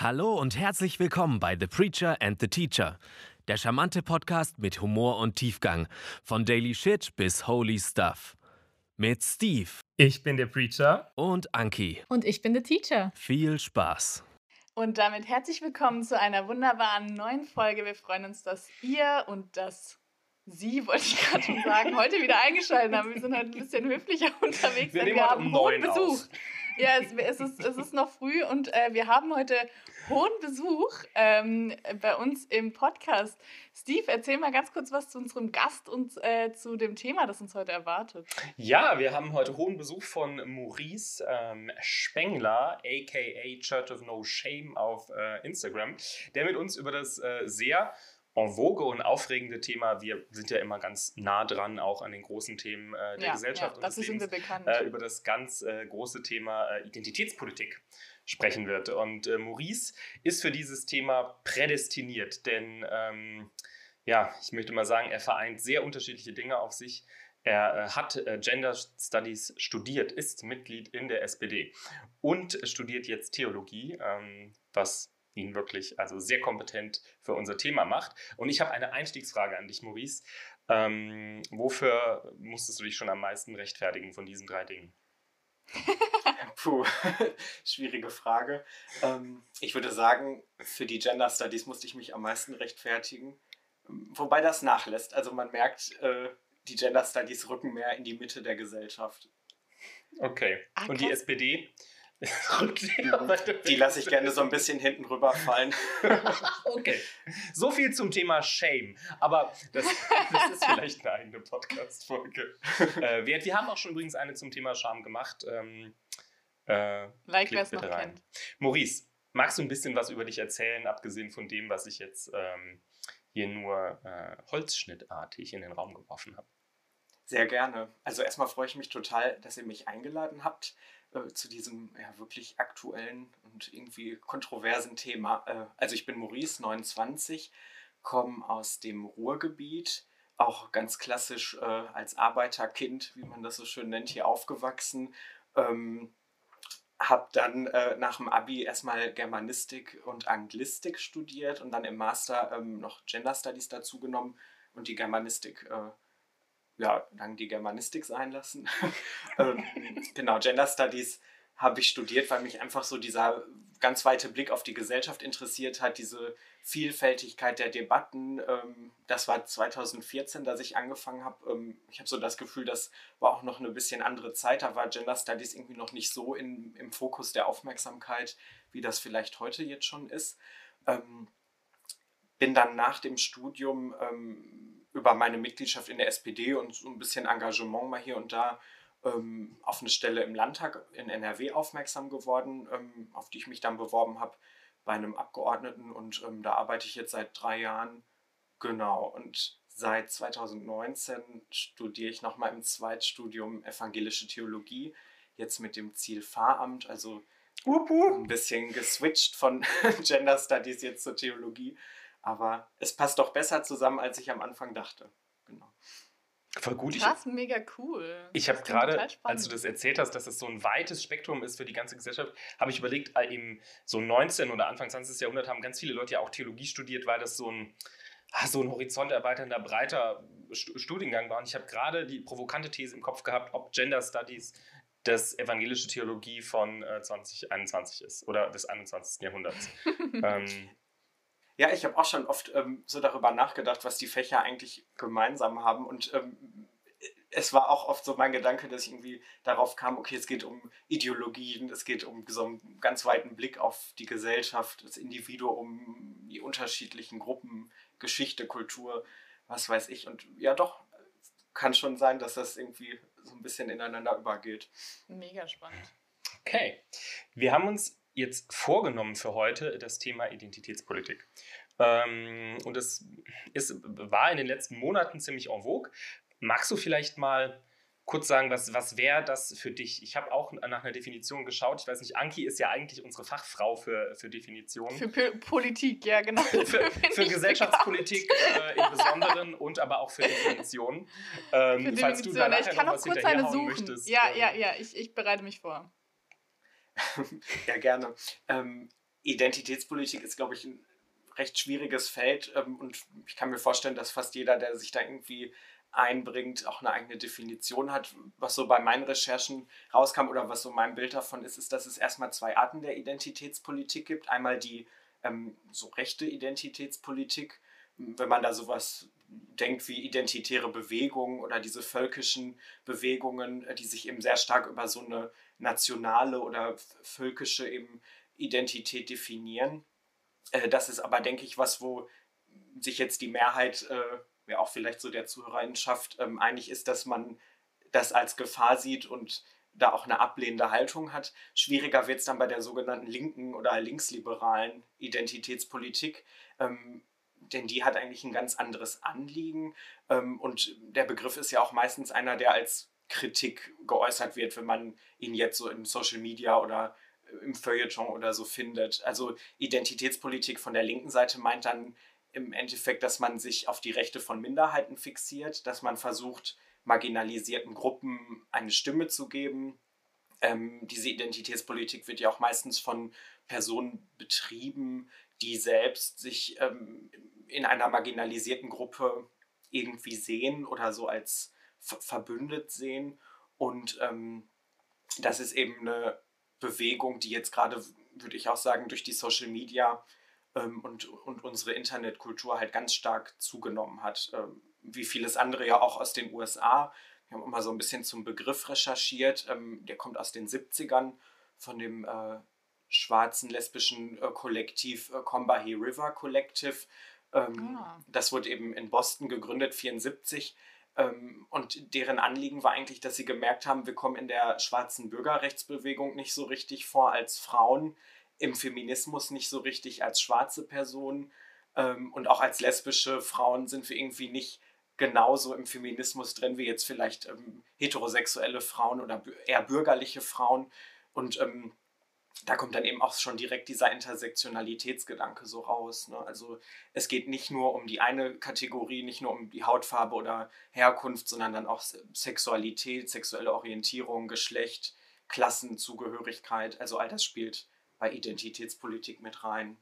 Hallo und herzlich willkommen bei The Preacher and the Teacher, der charmante Podcast mit Humor und Tiefgang, von Daily Shit bis Holy Stuff. Mit Steve Ich bin der Preacher. und Anki. Und ich bin der Teacher. Viel Spaß. Und damit herzlich willkommen zu einer wunderbaren neuen Folge. Wir freuen uns, dass ihr und dass Sie, wollte ich gerade schon sagen, heute wieder eingeschaltet haben. Wir sind heute ein bisschen höflicher unterwegs, Wir denn wir haben um hohen Besuch. auf. Ja, es, es, ist, es ist noch früh und äh, wir haben heute hohen Besuch ähm, bei uns im Podcast. Steve, erzähl mal ganz kurz was zu unserem Gast und äh, zu dem Thema, das uns heute erwartet. Ja, wir haben heute hohen Besuch von Maurice ähm, Spengler, aka Church of No Shame auf äh, Instagram, der mit uns über das äh, sehr en vogue und aufregende Thema, wir sind ja immer ganz nah dran, auch an den großen Themen äh, der ja, Gesellschaft ja, und dafür sind wir bekannt. äh, über das ganz äh, große Thema äh, Identitätspolitik sprechen wird. Und äh, Maurice ist für dieses Thema prädestiniert, denn ähm, ja, ich möchte mal sagen, er vereint sehr unterschiedliche Dinge auf sich. Er äh, hat Gender Studies studiert, ist Mitglied in der SPD und studiert jetzt Theologie, ähm, was ihn wirklich also sehr kompetent für unser Thema macht. Und ich habe eine Einstiegsfrage an dich, Maurice. Ähm, wofür musstest du dich schon am meisten rechtfertigen von diesen drei Dingen? Puh, schwierige Frage. Ähm, ich würde sagen, für die Gender Studies musste ich mich am meisten rechtfertigen. Wobei das nachlässt. Also man merkt, äh, die Gender Studies rücken mehr in die Mitte der Gesellschaft. Okay. Ah, Und die. SPD? Weiter Die lasse ich gerne so ein bisschen hinten rüberfallen. Okay. So viel zum Thema Shame. Aber das, das ist vielleicht eine eigene Podcast-Folge. Äh, wir, wir haben auch schon übrigens eine zum Thema Scham gemacht. Ähm, äh, like, wer es noch rein. kennt. Maurice, magst du ein bisschen was über dich erzählen, abgesehen von dem, was ich jetzt ähm, hier nur äh, holzschnittartig in den Raum geworfen habe? Sehr gerne. Also erstmal freue ich mich total, dass ihr mich eingeladen habt äh, zu diesem ja, wirklich aktuellen und irgendwie kontroversen Thema. Äh, also ich bin Maurice, 29, komme aus dem Ruhrgebiet, auch ganz klassisch äh, als Arbeiterkind, wie man das so schön nennt, hier aufgewachsen. Ähm, habe dann äh, nach dem Abi erstmal Germanistik und Anglistik studiert und dann im Master ähm, noch Gender Studies dazu genommen und die Germanistik äh, ja, dann die Germanistik sein lassen. ähm, genau, Gender Studies habe ich studiert, weil mich einfach so dieser ganz weite Blick auf die Gesellschaft interessiert hat, diese Vielfältigkeit der Debatten. Ähm, das war 2014, dass ich angefangen habe. Ähm, ich habe so das Gefühl, das war auch noch eine bisschen andere Zeit. Da war Gender Studies irgendwie noch nicht so in, im Fokus der Aufmerksamkeit, wie das vielleicht heute jetzt schon ist. Ähm, bin dann nach dem Studium über meine Mitgliedschaft in der SPD und so ein bisschen Engagement mal hier und da ähm, auf eine Stelle im Landtag in NRW aufmerksam geworden, ähm, auf die ich mich dann beworben habe bei einem Abgeordneten und ähm, da arbeite ich jetzt seit drei Jahren. Genau, und seit 2019 studiere ich nochmal im Zweitstudium Evangelische Theologie, jetzt mit dem Ziel Pfarramt, also ein bisschen geswitcht von Gender Studies jetzt zur Theologie. Aber es passt doch besser zusammen, als ich am Anfang dachte. Genau. Voll gut. Ich, Krass, mega cool. Ich habe Das gerade, als du das erzählt hast, dass es so ein weites Spektrum ist für die ganze Gesellschaft, habe ich überlegt, äh, im so 19. oder Anfang 20. Jahrhundert haben ganz viele Leute ja auch Theologie studiert, weil das so ein, ah, so ein horizonterweiternder, breiter Stu- Studiengang war. Und ich habe gerade die provokante These im Kopf gehabt, ob Gender Studies das evangelische Theologie von äh, 2021 ist oder des 21. Jahrhunderts. ähm, Ja, ich habe auch schon oft ähm, so darüber nachgedacht, was die Fächer eigentlich gemeinsam haben. Und ähm, es war auch oft so mein Gedanke, dass ich irgendwie darauf kam, okay, es geht um Ideologien, es geht um so einen ganz weiten Blick auf die Gesellschaft, das Individuum, die unterschiedlichen Gruppen, Geschichte, Kultur, was weiß ich. Und ja, doch, kann schon sein, dass das irgendwie so ein bisschen ineinander übergeht. Mega spannend. Okay. Wir haben uns jetzt vorgenommen für heute das Thema Identitätspolitik. Ähm, und es ist, war in den letzten Monaten ziemlich en vogue. Magst du vielleicht mal kurz sagen, was, was wäre das für dich? Ich habe auch nach einer Definition geschaut. Ich weiß nicht, Anki ist ja eigentlich unsere Fachfrau für, für Definitionen. Für P Politik, ja, genau. Für, für Gesellschaftspolitik äh, im Besonderen und aber auch für Definitionen. Ähm. Für falls du da Definitionen. Ich kann noch kurz eine suchen. möchtest. ja, ähm, ja, ja, ich, ich bereite mich vor. Ja, gerne. Ähm, Identitätspolitik ist, glaube ich, ein recht schwieriges Feld ähm, und ich kann mir vorstellen, dass fast jeder, der sich da irgendwie einbringt, auch eine eigene Definition hat. Was so bei meinen Recherchen rauskam oder was so mein Bild davon ist, ist, dass es erstmal zwei Arten der Identitätspolitik gibt. Einmal die ähm, so rechte Identitätspolitik, wenn man da sowas denkt wie identitäre Bewegungen oder diese völkischen Bewegungen, äh, die sich eben sehr stark über so eine nationale oder völkische eben Identität definieren. Äh, das ist aber, denke ich, was, wo sich jetzt die Mehrheit, äh, ja auch vielleicht so der Zuhörerinnenschaft, ähm, einig ist, dass man das als Gefahr sieht und da auch eine ablehnende Haltung hat. Schwieriger wird es dann bei der sogenannten linken oder linksliberalen Identitätspolitik, ähm, denn die hat eigentlich ein ganz anderes Anliegen. Ähm, und der Begriff ist ja auch meistens einer, der als Kritik geäußert wird, wenn man ihn jetzt so in Social Media oder im Feuilleton oder so findet. Also Identitätspolitik von der linken Seite meint dann im Endeffekt, dass man sich auf die Rechte von Minderheiten fixiert, dass man versucht, marginalisierten Gruppen eine Stimme zu geben. Ähm, diese Identitätspolitik wird ja auch meistens von Personen betrieben, die selbst sich ähm, in einer marginalisierten Gruppe irgendwie sehen oder so als verbündet sehen. Und ähm, das ist eben eine Bewegung, die jetzt gerade, würde ich auch sagen, durch die Social Media ähm, und, und unsere Internetkultur halt ganz stark zugenommen hat. Ähm, wie vieles andere ja auch aus den USA. Wir haben immer so ein bisschen zum Begriff recherchiert. Ähm, der kommt aus den 70ern von dem äh, schwarzen lesbischen äh, Kollektiv äh, Combahee River Collective. Ähm, ah. Das wurde eben in Boston gegründet, 1974. Ähm, und deren Anliegen war eigentlich, dass sie gemerkt haben, wir kommen in der schwarzen Bürgerrechtsbewegung nicht so richtig vor als Frauen, im Feminismus nicht so richtig als schwarze Personen ähm, und auch als lesbische Frauen sind wir irgendwie nicht genauso im Feminismus drin wie jetzt vielleicht ähm, heterosexuelle Frauen oder eher bürgerliche Frauen. Und ähm, da kommt dann eben auch schon direkt dieser Intersektionalitätsgedanke so raus. Ne? Also es geht nicht nur um die eine Kategorie, nicht nur um die Hautfarbe oder Herkunft, sondern dann auch Sexualität, sexuelle Orientierung, Geschlecht, Klassenzugehörigkeit. Also all das spielt bei Identitätspolitik mit rein.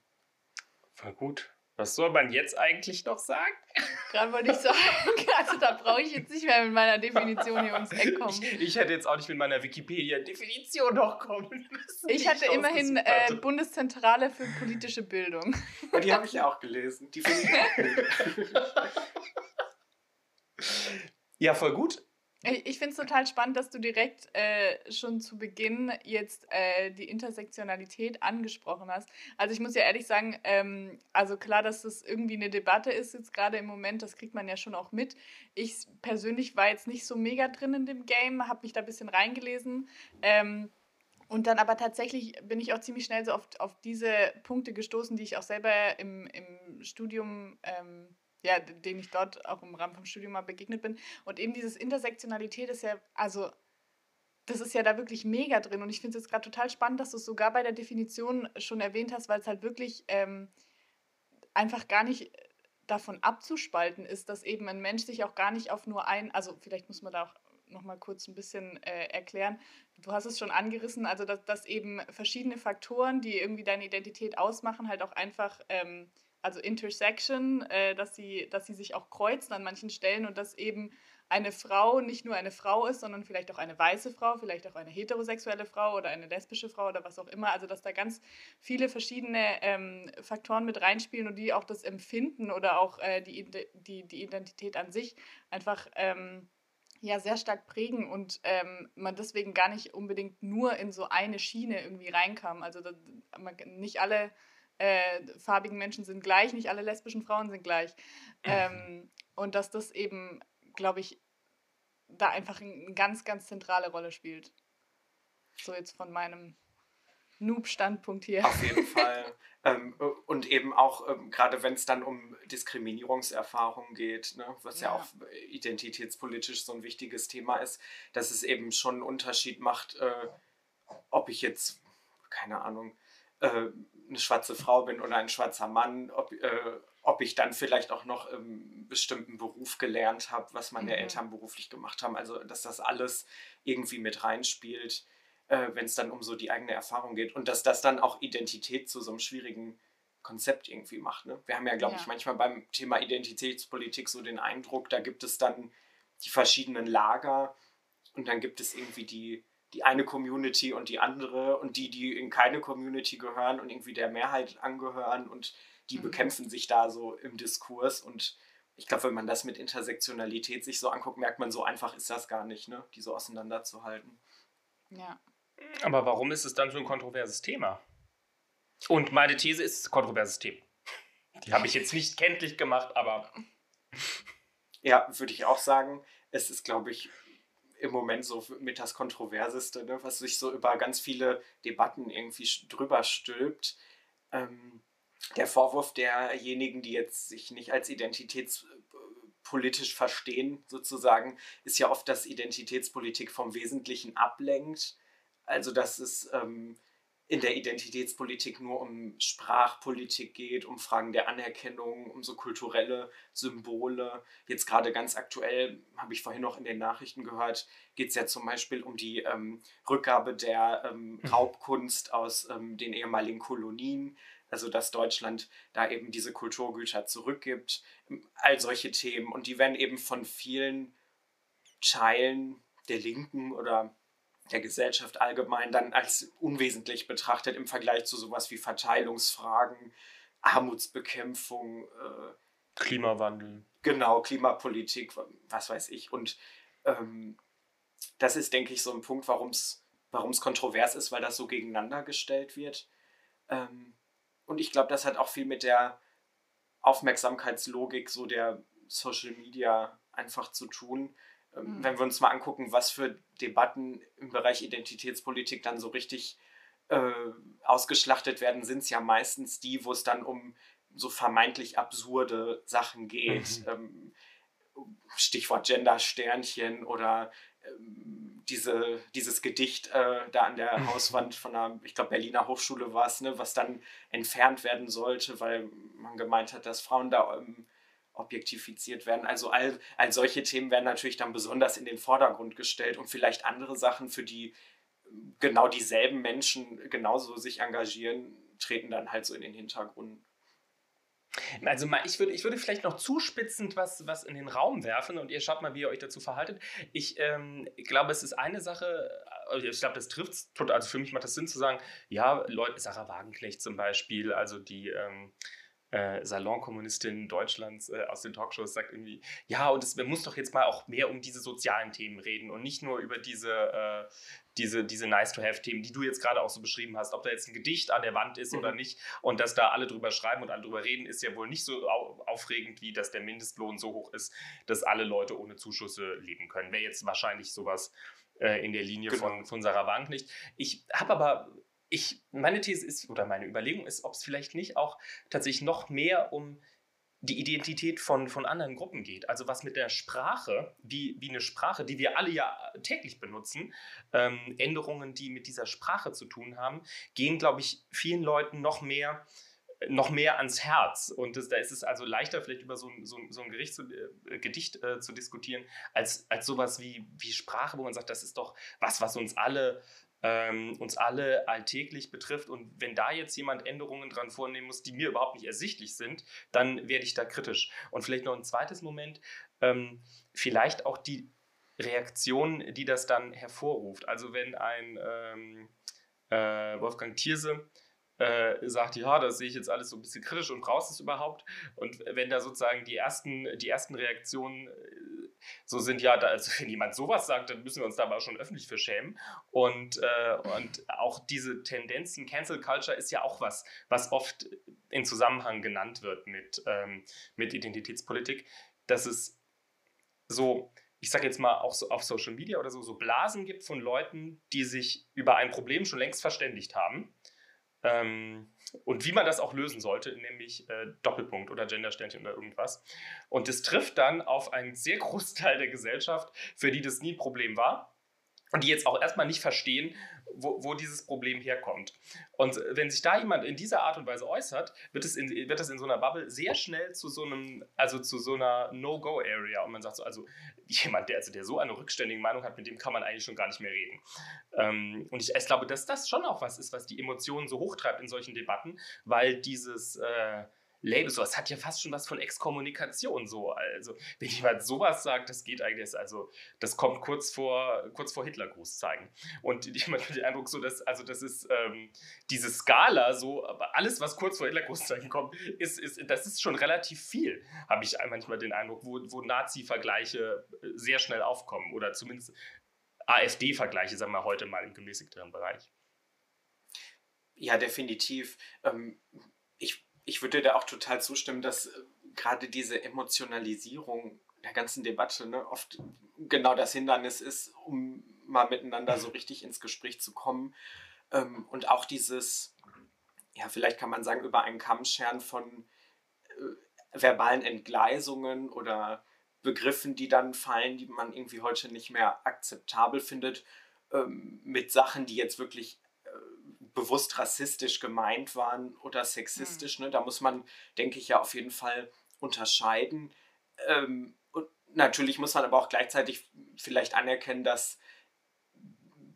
Voll gut. Was soll man jetzt eigentlich noch sagen? Gerade wollte ich sagen, also da brauche ich jetzt nicht mehr mit meiner Definition hier ums Eck kommen. Ich, ich hätte jetzt auch nicht mit meiner Wikipedia-Definition noch kommen müssen. Ich hatte immerhin äh, Bundeszentrale für politische Bildung. Und die habe ich ja auch gelesen. Die finde ich auch gut. Ja, voll gut. Ich finde es total spannend, dass du direkt äh, schon zu Beginn jetzt äh, die Intersektionalität angesprochen hast. Also ich muss ja ehrlich sagen, ähm, also klar, dass das irgendwie eine Debatte ist jetzt gerade im Moment, das kriegt man ja schon auch mit. Ich persönlich war jetzt nicht so mega drin in dem Game, habe mich da ein bisschen reingelesen. Ähm, und dann aber tatsächlich bin ich auch ziemlich schnell so auf, auf diese Punkte gestoßen, die ich auch selber im, im Studium ähm, ja, den ich dort auch im Rahmen vom Studium mal begegnet bin. Und eben dieses Intersektionalität ist ja, also das ist ja da wirklich mega drin. Und ich finde es jetzt gerade total spannend, dass du es sogar bei der Definition schon erwähnt hast, weil es halt wirklich ähm, einfach gar nicht davon abzuspalten ist, dass eben ein Mensch sich auch gar nicht auf nur ein, also vielleicht muss man da auch noch mal kurz ein bisschen äh, erklären. Du hast es schon angerissen, also dass, dass eben verschiedene Faktoren, die irgendwie deine Identität ausmachen, halt auch einfach ähm, also Intersection, äh, dass, sie, dass sie sich auch kreuzen an manchen Stellen und dass eben eine Frau nicht nur eine Frau ist, sondern vielleicht auch eine weiße Frau, vielleicht auch eine heterosexuelle Frau oder eine lesbische Frau oder was auch immer. Also dass da ganz viele verschiedene ähm, Faktoren mit reinspielen und die auch das Empfinden oder auch äh, die, die, die Identität an sich einfach ähm, ja sehr stark prägen und ähm, man deswegen gar nicht unbedingt nur in so eine Schiene irgendwie reinkam. Also das, man, nicht alle äh, farbigen Menschen sind gleich, nicht alle lesbischen Frauen sind gleich. Ähm, und dass das eben, glaube ich, da einfach eine ganz, ganz zentrale Rolle spielt. So jetzt von meinem Noob-Standpunkt hier. Auf jeden Fall. ähm, und eben auch, ähm, gerade wenn es dann um Diskriminierungserfahrungen geht, ne, was ja. ja. auch identitätspolitisch so ein wichtiges Thema ist, dass es eben schon einen Unterschied macht, äh, ob ich jetzt, keine Ahnung, äh, eine schwarze Frau bin oder ein schwarzer Mann, ob, äh, ob ich dann vielleicht auch noch einen bestimmten Beruf gelernt habe, was meine mhm. Eltern beruflich gemacht haben. Also, dass das alles irgendwie mit reinspielt. äh, wenn es dann um so die eigene Erfahrung geht. Und dass das dann auch Identität zu so einem schwierigen Konzept irgendwie macht. Ne? Wir haben ja, glaube ja. ich, manchmal beim Thema Identitätspolitik so den Eindruck, da gibt es dann die verschiedenen Lager und dann gibt es irgendwie die, die eine Community und die andere und die, die in keine Community gehören und irgendwie der Mehrheit angehören und die mhm. bekämpfen sich da so im Diskurs und ich glaube, wenn man das mit Intersektionalität sich so anguckt, merkt man, so einfach ist das gar nicht, ne? die so auseinanderzuhalten. Ja. Aber warum ist es dann so ein kontroverses Thema? Und meine These ist, es ist ein kontroverses Thema. Die habe ich jetzt nicht kenntlich gemacht, aber. Ja, würde ich auch sagen. Es ist, glaube ich, im Moment so mit das Kontroverseste, ne, was sich so über ganz viele Debatten irgendwie drüber stülpt. Ähm, der Vorwurf derjenigen, die jetzt sich nicht als identitätspolitisch verstehen, sozusagen, ist ja oft, dass Identitätspolitik vom Wesentlichen ablenkt. Also, dass es ähm, in der Identitätspolitik nur um Sprachpolitik geht, um Fragen der Anerkennung, um so kulturelle Symbole. Jetzt gerade ganz aktuell, habe ich vorhin noch in den Nachrichten gehört, geht es ja zum Beispiel um die ähm, Rückgabe der ähm, mhm. Raubkunst aus ähm, den ehemaligen Kolonien. Also dass Deutschland da eben diese Kulturgüter zurückgibt. All solche Themen. Und die werden eben von vielen Teilen der Linken oder der Gesellschaft allgemein dann als unwesentlich betrachtet im Vergleich zu sowas wie Verteilungsfragen, Armutsbekämpfung, äh, Klimawandel. Genau, Klimapolitik, was weiß ich. Und ähm, das ist, denke ich, so ein Punkt, warum es kontrovers ist, weil das so gegeneinander gestellt wird. Ähm, und ich glaube, das hat auch viel mit der Aufmerksamkeitslogik so der Social Media einfach zu tun. Ähm, mhm. Wenn wir uns mal angucken, was für Debatten im Bereich Identitätspolitik dann so richtig äh, ausgeschlachtet werden, sind es ja meistens die, wo es dann um so vermeintlich absurde Sachen geht. Mhm. Ähm, Stichwort Gender-Sternchen oder ähm, diese, dieses Gedicht äh, da an der. Hauswand von der, ich glaube, Berliner Hochschule war es, ne, was dann entfernt werden sollte, weil man gemeint hat, dass Frauen da ähm, objektifiziert werden. Also all, all solche Themen werden natürlich dann besonders in den Vordergrund gestellt und vielleicht andere Sachen, für die genau dieselben Menschen genauso sich engagieren, treten dann halt so in den Hintergrund. Also ich würde, ich würde vielleicht noch zuspitzend was, was in den Raum werfen und ihr schaut mal, wie ihr euch dazu verhaltet. Ich ähm, glaube, es ist eine Sache, also ich glaube, das trifft es also für mich macht das Sinn zu sagen, ja, Leute, Sarah Wagenknecht zum Beispiel, also die ähm, äh, Salonkommunistin Deutschlands äh, aus den Talkshows sagt irgendwie, ja, und es muss doch jetzt mal auch mehr um diese sozialen Themen reden und nicht nur über diese, äh, diese, diese Nice-to-Have-Themen, die du jetzt gerade auch so beschrieben hast. Ob da jetzt ein Gedicht an der Wand ist mhm. oder nicht und dass da alle drüber schreiben und alle drüber reden, ist ja wohl nicht so aufregend, wie dass der Mindestlohn so hoch ist, dass alle Leute ohne Zuschüsse leben können. Wäre jetzt wahrscheinlich sowas äh, in der Linie genau. von, von Sarah Wank nicht. Ich habe aber ich, meine These ist, oder meine Überlegung ist, ob es vielleicht nicht auch tatsächlich noch mehr um die Identität von, von anderen Gruppen geht. Also was mit der Sprache, wie, wie eine Sprache, die wir alle ja täglich benutzen, ähm, Änderungen, die mit dieser Sprache zu tun haben, gehen, glaube ich, vielen Leuten noch mehr noch mehr ans Herz. Und das, da ist es also leichter, vielleicht über so ein, so so ein Gericht zu, äh, Gedicht äh, zu diskutieren, als, als sowas wie, wie Sprache, wo man sagt, das ist doch was, was uns alle ähm, uns alle alltäglich betrifft. Und wenn da jetzt jemand Änderungen dran vornehmen muss, die mir überhaupt nicht ersichtlich sind, dann werde ich da kritisch. Und vielleicht noch ein zweites Moment, ähm, vielleicht auch die Reaktion, die das dann hervorruft. Also wenn ein ähm, äh, Wolfgang Thierse äh, sagt, ja, das sehe ich jetzt alles so ein bisschen kritisch und brauchst es überhaupt. Und wenn da sozusagen die ersten, die ersten Reaktionen äh, so sind, ja, da, also wenn jemand sowas sagt, dann müssen wir uns da aber schon öffentlich für schämen. Und, äh, und auch diese Tendenzen, Cancel Culture ist ja auch was, was oft in Zusammenhang genannt wird mit, ähm, mit Identitätspolitik, dass es so, ich sage jetzt mal auch so auf Social Media oder so, so Blasen gibt von Leuten, die sich über ein Problem schon längst verständigt haben ähm, und wie man das auch lösen sollte, nämlich äh, Doppelpunkt oder Gendersternchen oder irgendwas. Und das trifft dann auf einen sehr großen Teil der Gesellschaft, für die das nie ein Problem war. Und die jetzt auch erstmal nicht verstehen, wo, wo, dieses Problem herkommt. Und wenn sich da jemand in dieser Art und Weise äußert, wird es in, wird es in so einer Bubble sehr schnell zu so einem, also zu so einer No-Go-Area. Und man sagt so, also jemand, der, also der so eine rückständige Meinung hat, mit dem kann man eigentlich schon gar nicht mehr reden. Ähm, und ich, ich, glaube, dass das schon auch was ist, was die Emotionen so hochtreibt in solchen Debatten, weil dieses äh, Label, so, es hat ja fast schon was von Exkommunikation so. Also, wenn jemand sowas sagt, das geht eigentlich, also, das kommt kurz vor, kurz vor Hitlergruß zeigen. Und ich habe den Eindruck, so, dass, also, das ist ähm, diese Skala, so, aber alles, was kurz vor Hitlergruß zeigen kommt, ist, ist, das ist schon relativ viel, habe ich manchmal den Eindruck, wo, wo Nazi-Vergleiche äh, sehr schnell aufkommen oder zumindest AfD-Vergleiche, sagen wir heute mal im gemäßigteren Bereich. Ja, definitiv. Ähm, ich ich würde da auch total zustimmen, dass äh, gerade diese Emotionalisierung der ganzen Debatte ne, oft genau das Hindernis ist, um mal miteinander so richtig ins Gespräch zu kommen. Ähm, und auch dieses, ja, vielleicht kann man sagen, über einen Kammschern von äh, verbalen Entgleisungen oder Begriffen, die dann fallen, die man irgendwie heute nicht mehr akzeptabel findet, ähm, mit Sachen, die jetzt wirklich bewusst rassistisch gemeint waren oder sexistisch. Mhm. Ne? Da muss man, denke ich, ja auf jeden Fall unterscheiden. Ähm, und natürlich muss man aber auch gleichzeitig vielleicht anerkennen, dass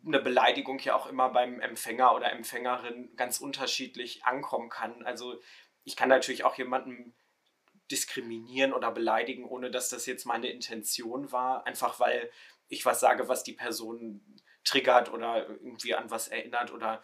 eine Beleidigung ja auch immer beim Empfänger oder Empfängerin ganz unterschiedlich ankommen kann. Also ich kann natürlich auch jemanden diskriminieren oder beleidigen, ohne dass das jetzt meine Intention war, einfach weil ich was sage, was die Person triggert oder irgendwie an was erinnert oder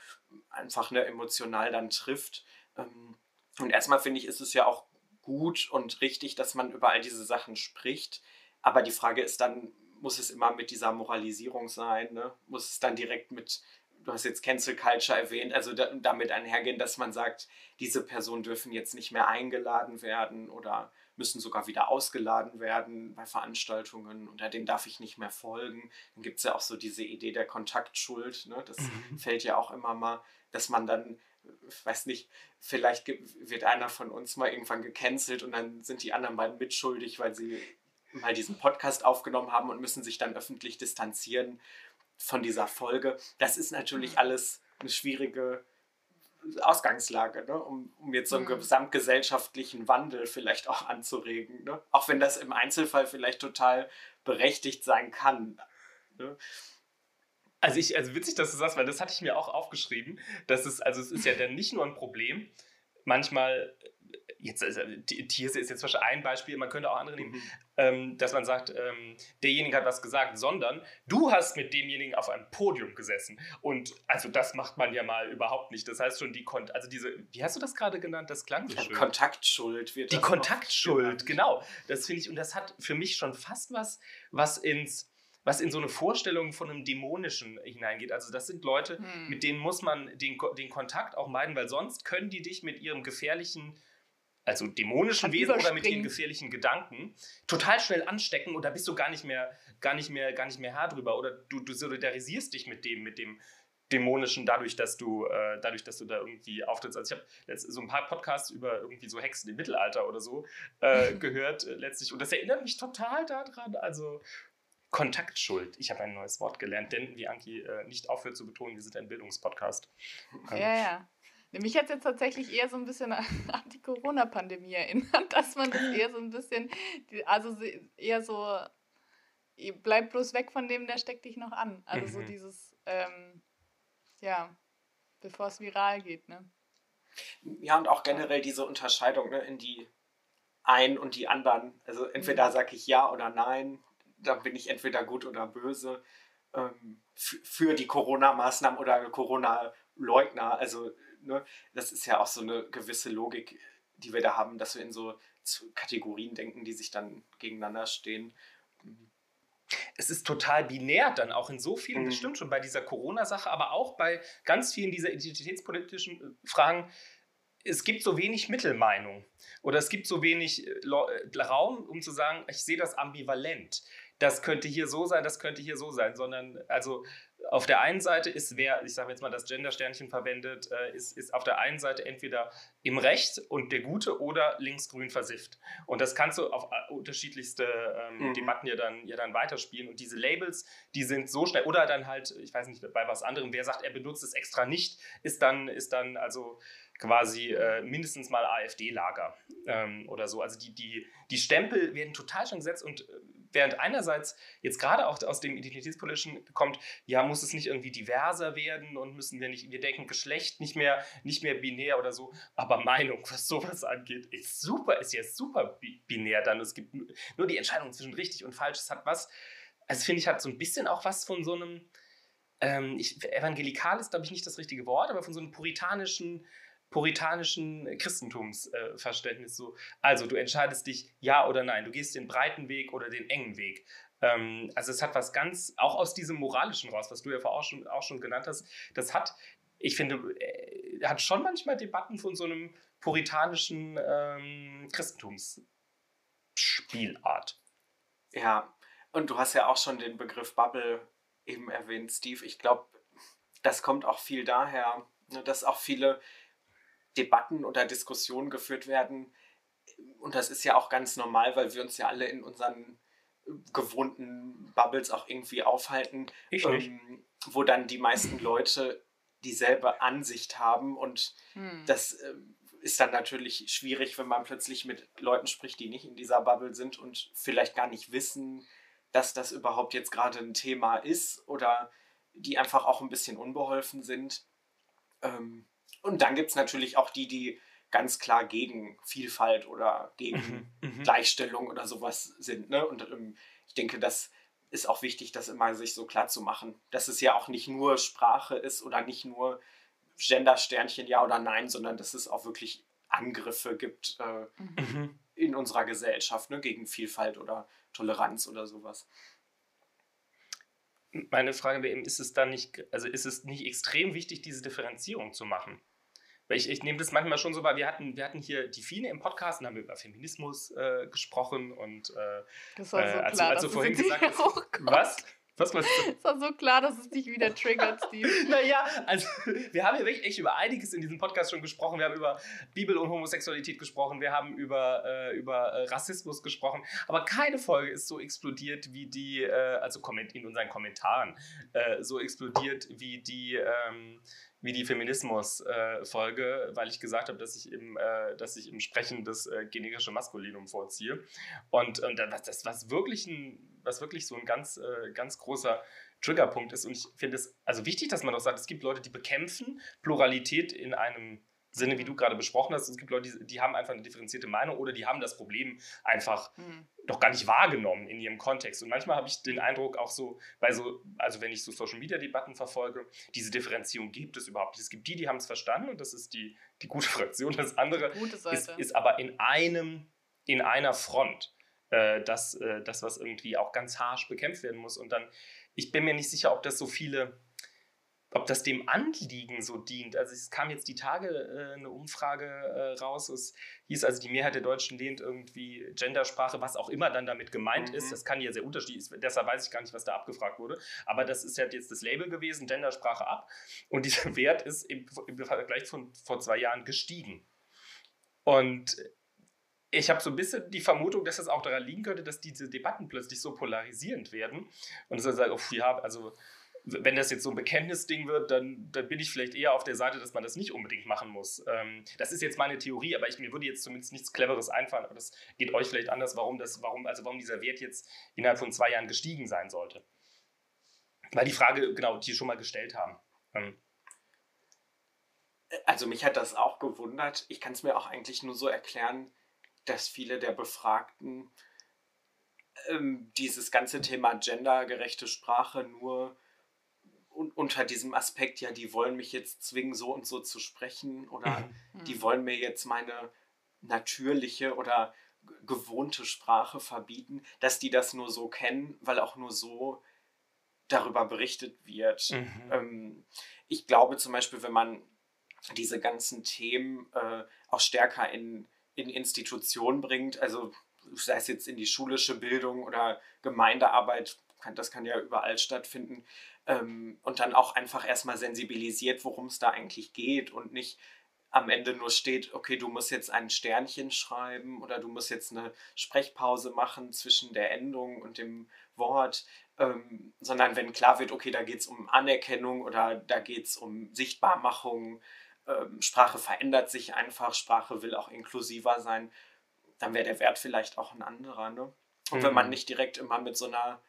einfach ne, emotional dann trifft. Ähm, und erstmal finde ich, ist es ja auch gut und richtig, dass man über all diese Sachen spricht. Aber die Frage ist dann, muss es immer mit dieser Moralisierung sein? Ne? Muss es dann direkt mit, du hast jetzt Cancel Culture erwähnt, also da, damit einhergehen, dass man sagt, diese Personen dürfen jetzt nicht mehr eingeladen werden oder müssen sogar wieder ausgeladen werden bei Veranstaltungen, unter denen darf ich nicht mehr folgen. Dann gibt es ja auch so diese Idee der Kontaktschuld, ne? das mhm. fällt ja auch immer mal, dass man dann, ich weiß nicht, vielleicht wird einer von uns mal irgendwann gecancelt und dann sind die anderen beiden mitschuldig, weil sie mal diesen Podcast aufgenommen haben und müssen sich dann öffentlich distanzieren von dieser Folge. Das ist natürlich mhm. alles eine schwierige Ausgangslage, ne? um, um jetzt so einen mhm. gesamtgesellschaftlichen Wandel vielleicht auch anzuregen. Ne? Auch wenn das im Einzelfall vielleicht total berechtigt sein kann. Ne? Also, ich, also witzig, dass du sagst, weil das hatte ich mir auch aufgeschrieben. Dass es, also es ist ja dann nicht nur ein Problem, manchmal jetzt, also, Tiers ist jetzt Beispiel ein Beispiel, man könnte auch andere nehmen, mhm. ähm, dass man sagt, ähm, derjenige hat was gesagt, sondern du hast mit demjenigen auf einem Podium gesessen. Und also das macht man ja mal überhaupt nicht. Das heißt schon, die Kon also diese, wie hast du das gerade genannt? Das klang so schön. Kontaktschuld wird Die Kontaktschuld, genau. Das finde ich, und das hat für mich schon fast was, was ins was in so eine Vorstellung von einem Dämonischen hineingeht. Also das sind Leute, hm. mit denen muss man den, den Kontakt auch meiden, weil sonst können die dich mit ihrem gefährlichen also dämonischen Wesen oder mit ihren gefährlichen Gedanken, total schnell anstecken und da bist du gar nicht mehr, gar nicht mehr, gar nicht mehr Herr drüber. Oder du, du solidarisierst dich mit dem, mit dem Dämonischen dadurch, dass du, äh, dadurch, dass du da irgendwie auftrittst. Also ich habe so ein paar Podcasts über irgendwie so Hexen im Mittelalter oder so äh, gehört äh, letztlich. Und das erinnert mich total daran. Also Kontaktschuld. Ich habe ein neues Wort gelernt, denn wie Anki äh, nicht aufhört zu betonen, wir sind ein Bildungspodcast. Ja, ja. Mich hat es jetzt tatsächlich eher so ein bisschen an die Corona-Pandemie erinnert, dass man das eher so ein bisschen, also eher so, bleib bloß weg von dem, der steckt dich noch an. Also mhm. so dieses, ähm, ja, bevor es viral geht, ne? Ja, und auch generell diese Unterscheidung ne, in die einen und die anderen. Also entweder mhm. sage ich ja oder nein, dann bin ich entweder gut oder böse ähm, für die Corona-Maßnahmen oder Corona-Leugner. Also ne, das ist ja auch so eine gewisse Logik, die wir da haben, dass wir in so Kategorien denken, die sich dann gegeneinander stehen. Es ist total binär dann auch in so vielen, mhm. das stimmt schon bei dieser Corona-Sache, aber auch bei ganz vielen dieser identitätspolitischen äh, Fragen. Es gibt so wenig Mittelmeinung oder es gibt so wenig äh, äh, Raum, um zu sagen, ich sehe das ambivalent. Das könnte hier so sein, das könnte hier so sein, sondern also auf der einen Seite ist, wer, ich sage jetzt mal, das Gender-Sternchen verwendet, äh, ist, ist auf der einen Seite entweder im Recht und der Gute oder linksgrün versifft. Und das kannst du auf äh, unterschiedlichste ähm, mhm. Debatten ja dann, ja dann weiterspielen. Und diese Labels, die sind so schnell, oder dann halt, ich weiß nicht, bei was anderem, wer sagt, er benutzt es extra nicht, ist dann, ist dann also quasi äh, mindestens mal AfD-Lager ähm, oder so. Also die, die, die Stempel werden total schon gesetzt und äh, während einerseits jetzt gerade auch aus dem Identitätspolitischen kommt, ja, muss es nicht irgendwie diverser werden und müssen wir nicht, wir denken Geschlecht nicht mehr, nicht mehr binär oder so, aber Meinung, was sowas angeht, ist super, ist ja super binär dann. Es gibt nur die Entscheidung zwischen richtig und falsch. Es hat was, also finde ich, hat so ein bisschen auch was von so einem, ähm, ich, evangelikal ist, glaube ich, nicht das richtige Wort, aber von so einem puritanischen, puritanischen Christentumsverständnis. Äh, so, also du entscheidest dich ja oder nein, du gehst den breiten Weg oder den engen Weg. Ähm, also es hat was ganz, auch aus diesem Moralischen raus, was du ja vorher auch schon, auch schon genannt hast, das hat, ich finde, äh, hat schon manchmal Debatten von so einem puritanischen ähm, Christentumsspielart. Ja, und du hast ja auch schon den Begriff Bubble eben erwähnt, Steve. Ich glaube, das kommt auch viel daher, ne, dass auch viele Debatten oder Diskussionen geführt werden. Und das ist ja auch ganz normal, weil wir uns ja alle in unseren gewohnten Bubbles auch irgendwie aufhalten, ähm, wo dann die meisten Leute dieselbe Ansicht haben und hm. das äh, ist dann natürlich schwierig, wenn man plötzlich mit Leuten spricht, die nicht in dieser Bubble sind und vielleicht gar nicht wissen, dass das überhaupt jetzt gerade ein Thema ist oder die einfach auch ein bisschen unbeholfen sind. Ähm, und dann gibt es natürlich auch die, die ganz klar gegen Vielfalt oder gegen mhm, mhm. Gleichstellung oder sowas sind. Ne? Und ähm, ich denke, das ist auch wichtig, das immer sich so klar zu machen, dass es ja auch nicht nur Sprache ist oder nicht nur Gender-Sternchen ja oder nein, sondern dass es auch wirklich Angriffe gibt äh, mhm. in unserer Gesellschaft ne? gegen Vielfalt oder Toleranz oder sowas. Meine Frage wäre eben, ist es dann nicht, also ist es nicht extrem wichtig, diese Differenzierung zu machen? Weil ich, ich nehme das manchmal schon so wahr, wir hatten, wir hatten hier die Fine im Podcast und haben über Feminismus äh, gesprochen und äh, das war so äh, als, klar, als du vorhin gesagt hast, was? Was war Es war so klar, dass es dich wieder triggert, Steve. naja, also wir haben ja wirklich echt über einiges in diesem Podcast schon gesprochen. Wir haben über Bibel und Homosexualität gesprochen, wir haben über, äh, über äh, Rassismus gesprochen, aber keine Folge ist so explodiert wie die, äh, also in unseren Kommentaren, äh, so explodiert wie die, ähm, wie die Feminismus-Folge, äh, weil ich gesagt habe, dass ich im, äh, dass ich im Sprechen das äh, generische Maskulinum vorziehe. Und, und das, das was wirklich ein, was wirklich so ein ganz, äh, ganz großer Triggerpunkt ist. Und ich finde es also wichtig, dass man doch sagt, es gibt Leute, die bekämpfen Pluralität in einem Sinne, wie du gerade besprochen hast. Es gibt Leute, die, die, haben einfach eine differenzierte Meinung oder die haben das Problem einfach mhm. doch gar nicht wahrgenommen in ihrem Kontext. Und manchmal habe ich den Eindruck auch so, bei so, also wenn ich so Social Media Debatten verfolge, diese Differenzierung gibt es überhaupt nicht. Es gibt die, die haben es verstanden und das ist die, die gute Fraktion. Das andere ist, ist, aber in einem, in einer Front. Äh, das, äh, das, was irgendwie auch ganz harsch bekämpft werden muss. Und dann, ich bin mir nicht sicher, ob das so viele ob das dem Anliegen so dient. Also es kam jetzt die Tage äh, eine Umfrage äh, raus, es hieß also, die Mehrheit der Deutschen lehnt irgendwie Gendersprache, was auch immer dann damit gemeint mhm. ist. Das kann ja sehr unterschiedlich sein, deshalb weiß ich gar nicht, was da abgefragt wurde. Aber das ist halt jetzt das Label gewesen, Gendersprache ab. Und dieser Wert ist im, im Vergleich von vor zwei Jahren gestiegen. Und ich habe so ein bisschen die Vermutung, dass es auch daran liegen könnte, dass diese Debatten plötzlich so polarisierend werden. Und es ist halt, oh, ja, also wenn das jetzt so ein Bekenntnisding wird, dann, dann bin ich vielleicht eher auf der Seite, dass man das nicht unbedingt machen muss. Ähm, das ist jetzt meine Theorie, aber ich, mir würde jetzt zumindest nichts Cleveres einfallen, aber das geht euch vielleicht anders, warum, das, warum, also warum dieser Wert jetzt innerhalb von zwei Jahren gestiegen sein sollte. Weil die Frage, genau, die schon mal gestellt haben. Ähm. Also mich hat das auch gewundert. Ich kann es mir auch eigentlich nur so erklären, dass viele der Befragten ähm, dieses ganze Thema gendergerechte Sprache nur unter diesem Aspekt, ja, die wollen mich jetzt zwingen, so und so zu sprechen oder mhm. die wollen mir jetzt meine natürliche oder gewohnte Sprache verbieten, dass die das nur so kennen, weil auch nur so darüber berichtet wird. Mhm. Ähm, ich glaube zum Beispiel, wenn man diese ganzen Themen äh, auch stärker in, in Institutionen bringt, also sei es jetzt in die schulische Bildung oder Gemeindearbeit, kann, das kann ja überall stattfinden, ähm, und dann auch einfach erstmal sensibilisiert, worum es da eigentlich geht und nicht am Ende nur steht, okay, du musst jetzt ein Sternchen schreiben oder du musst jetzt eine Sprechpause machen zwischen der Endung und dem Wort, ähm, sondern wenn klar wird, okay, da geht es um Anerkennung oder da geht es um Sichtbarmachung, ähm, Sprache verändert sich einfach, Sprache will auch inklusiver sein, dann wäre der Wert vielleicht auch ein anderer. Ne? Und mhm. wenn man mhm. nicht direkt immer mit so einer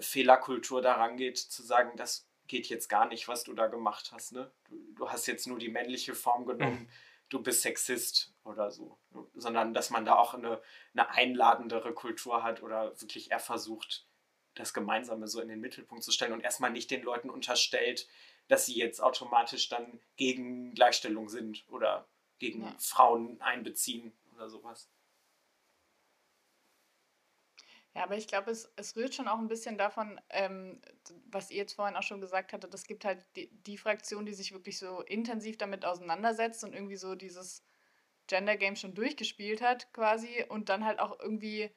Fehlerkultur daran geht, zu sagen, das geht jetzt gar nicht, was du da gemacht hast. Ne? Du, du hast jetzt nur die männliche Form genommen, mhm. du bist Sexist oder so. Ne? Sondern dass man da auch eine, eine einladendere Kultur hat oder wirklich eher versucht, das Gemeinsame so in den Mittelpunkt zu stellen und erstmal nicht den Leuten unterstellt, dass sie jetzt automatisch dann gegen Gleichstellung sind oder gegen ja. Frauen einbeziehen oder sowas. Ja, aber ich glaube, es, es rührt schon auch ein bisschen davon, ähm, was ihr jetzt vorhin auch schon gesagt hattet, es gibt halt die, die Fraktion, die sich wirklich so intensiv damit auseinandersetzt und irgendwie so dieses Gender Game schon durchgespielt hat quasi und dann halt auch irgendwie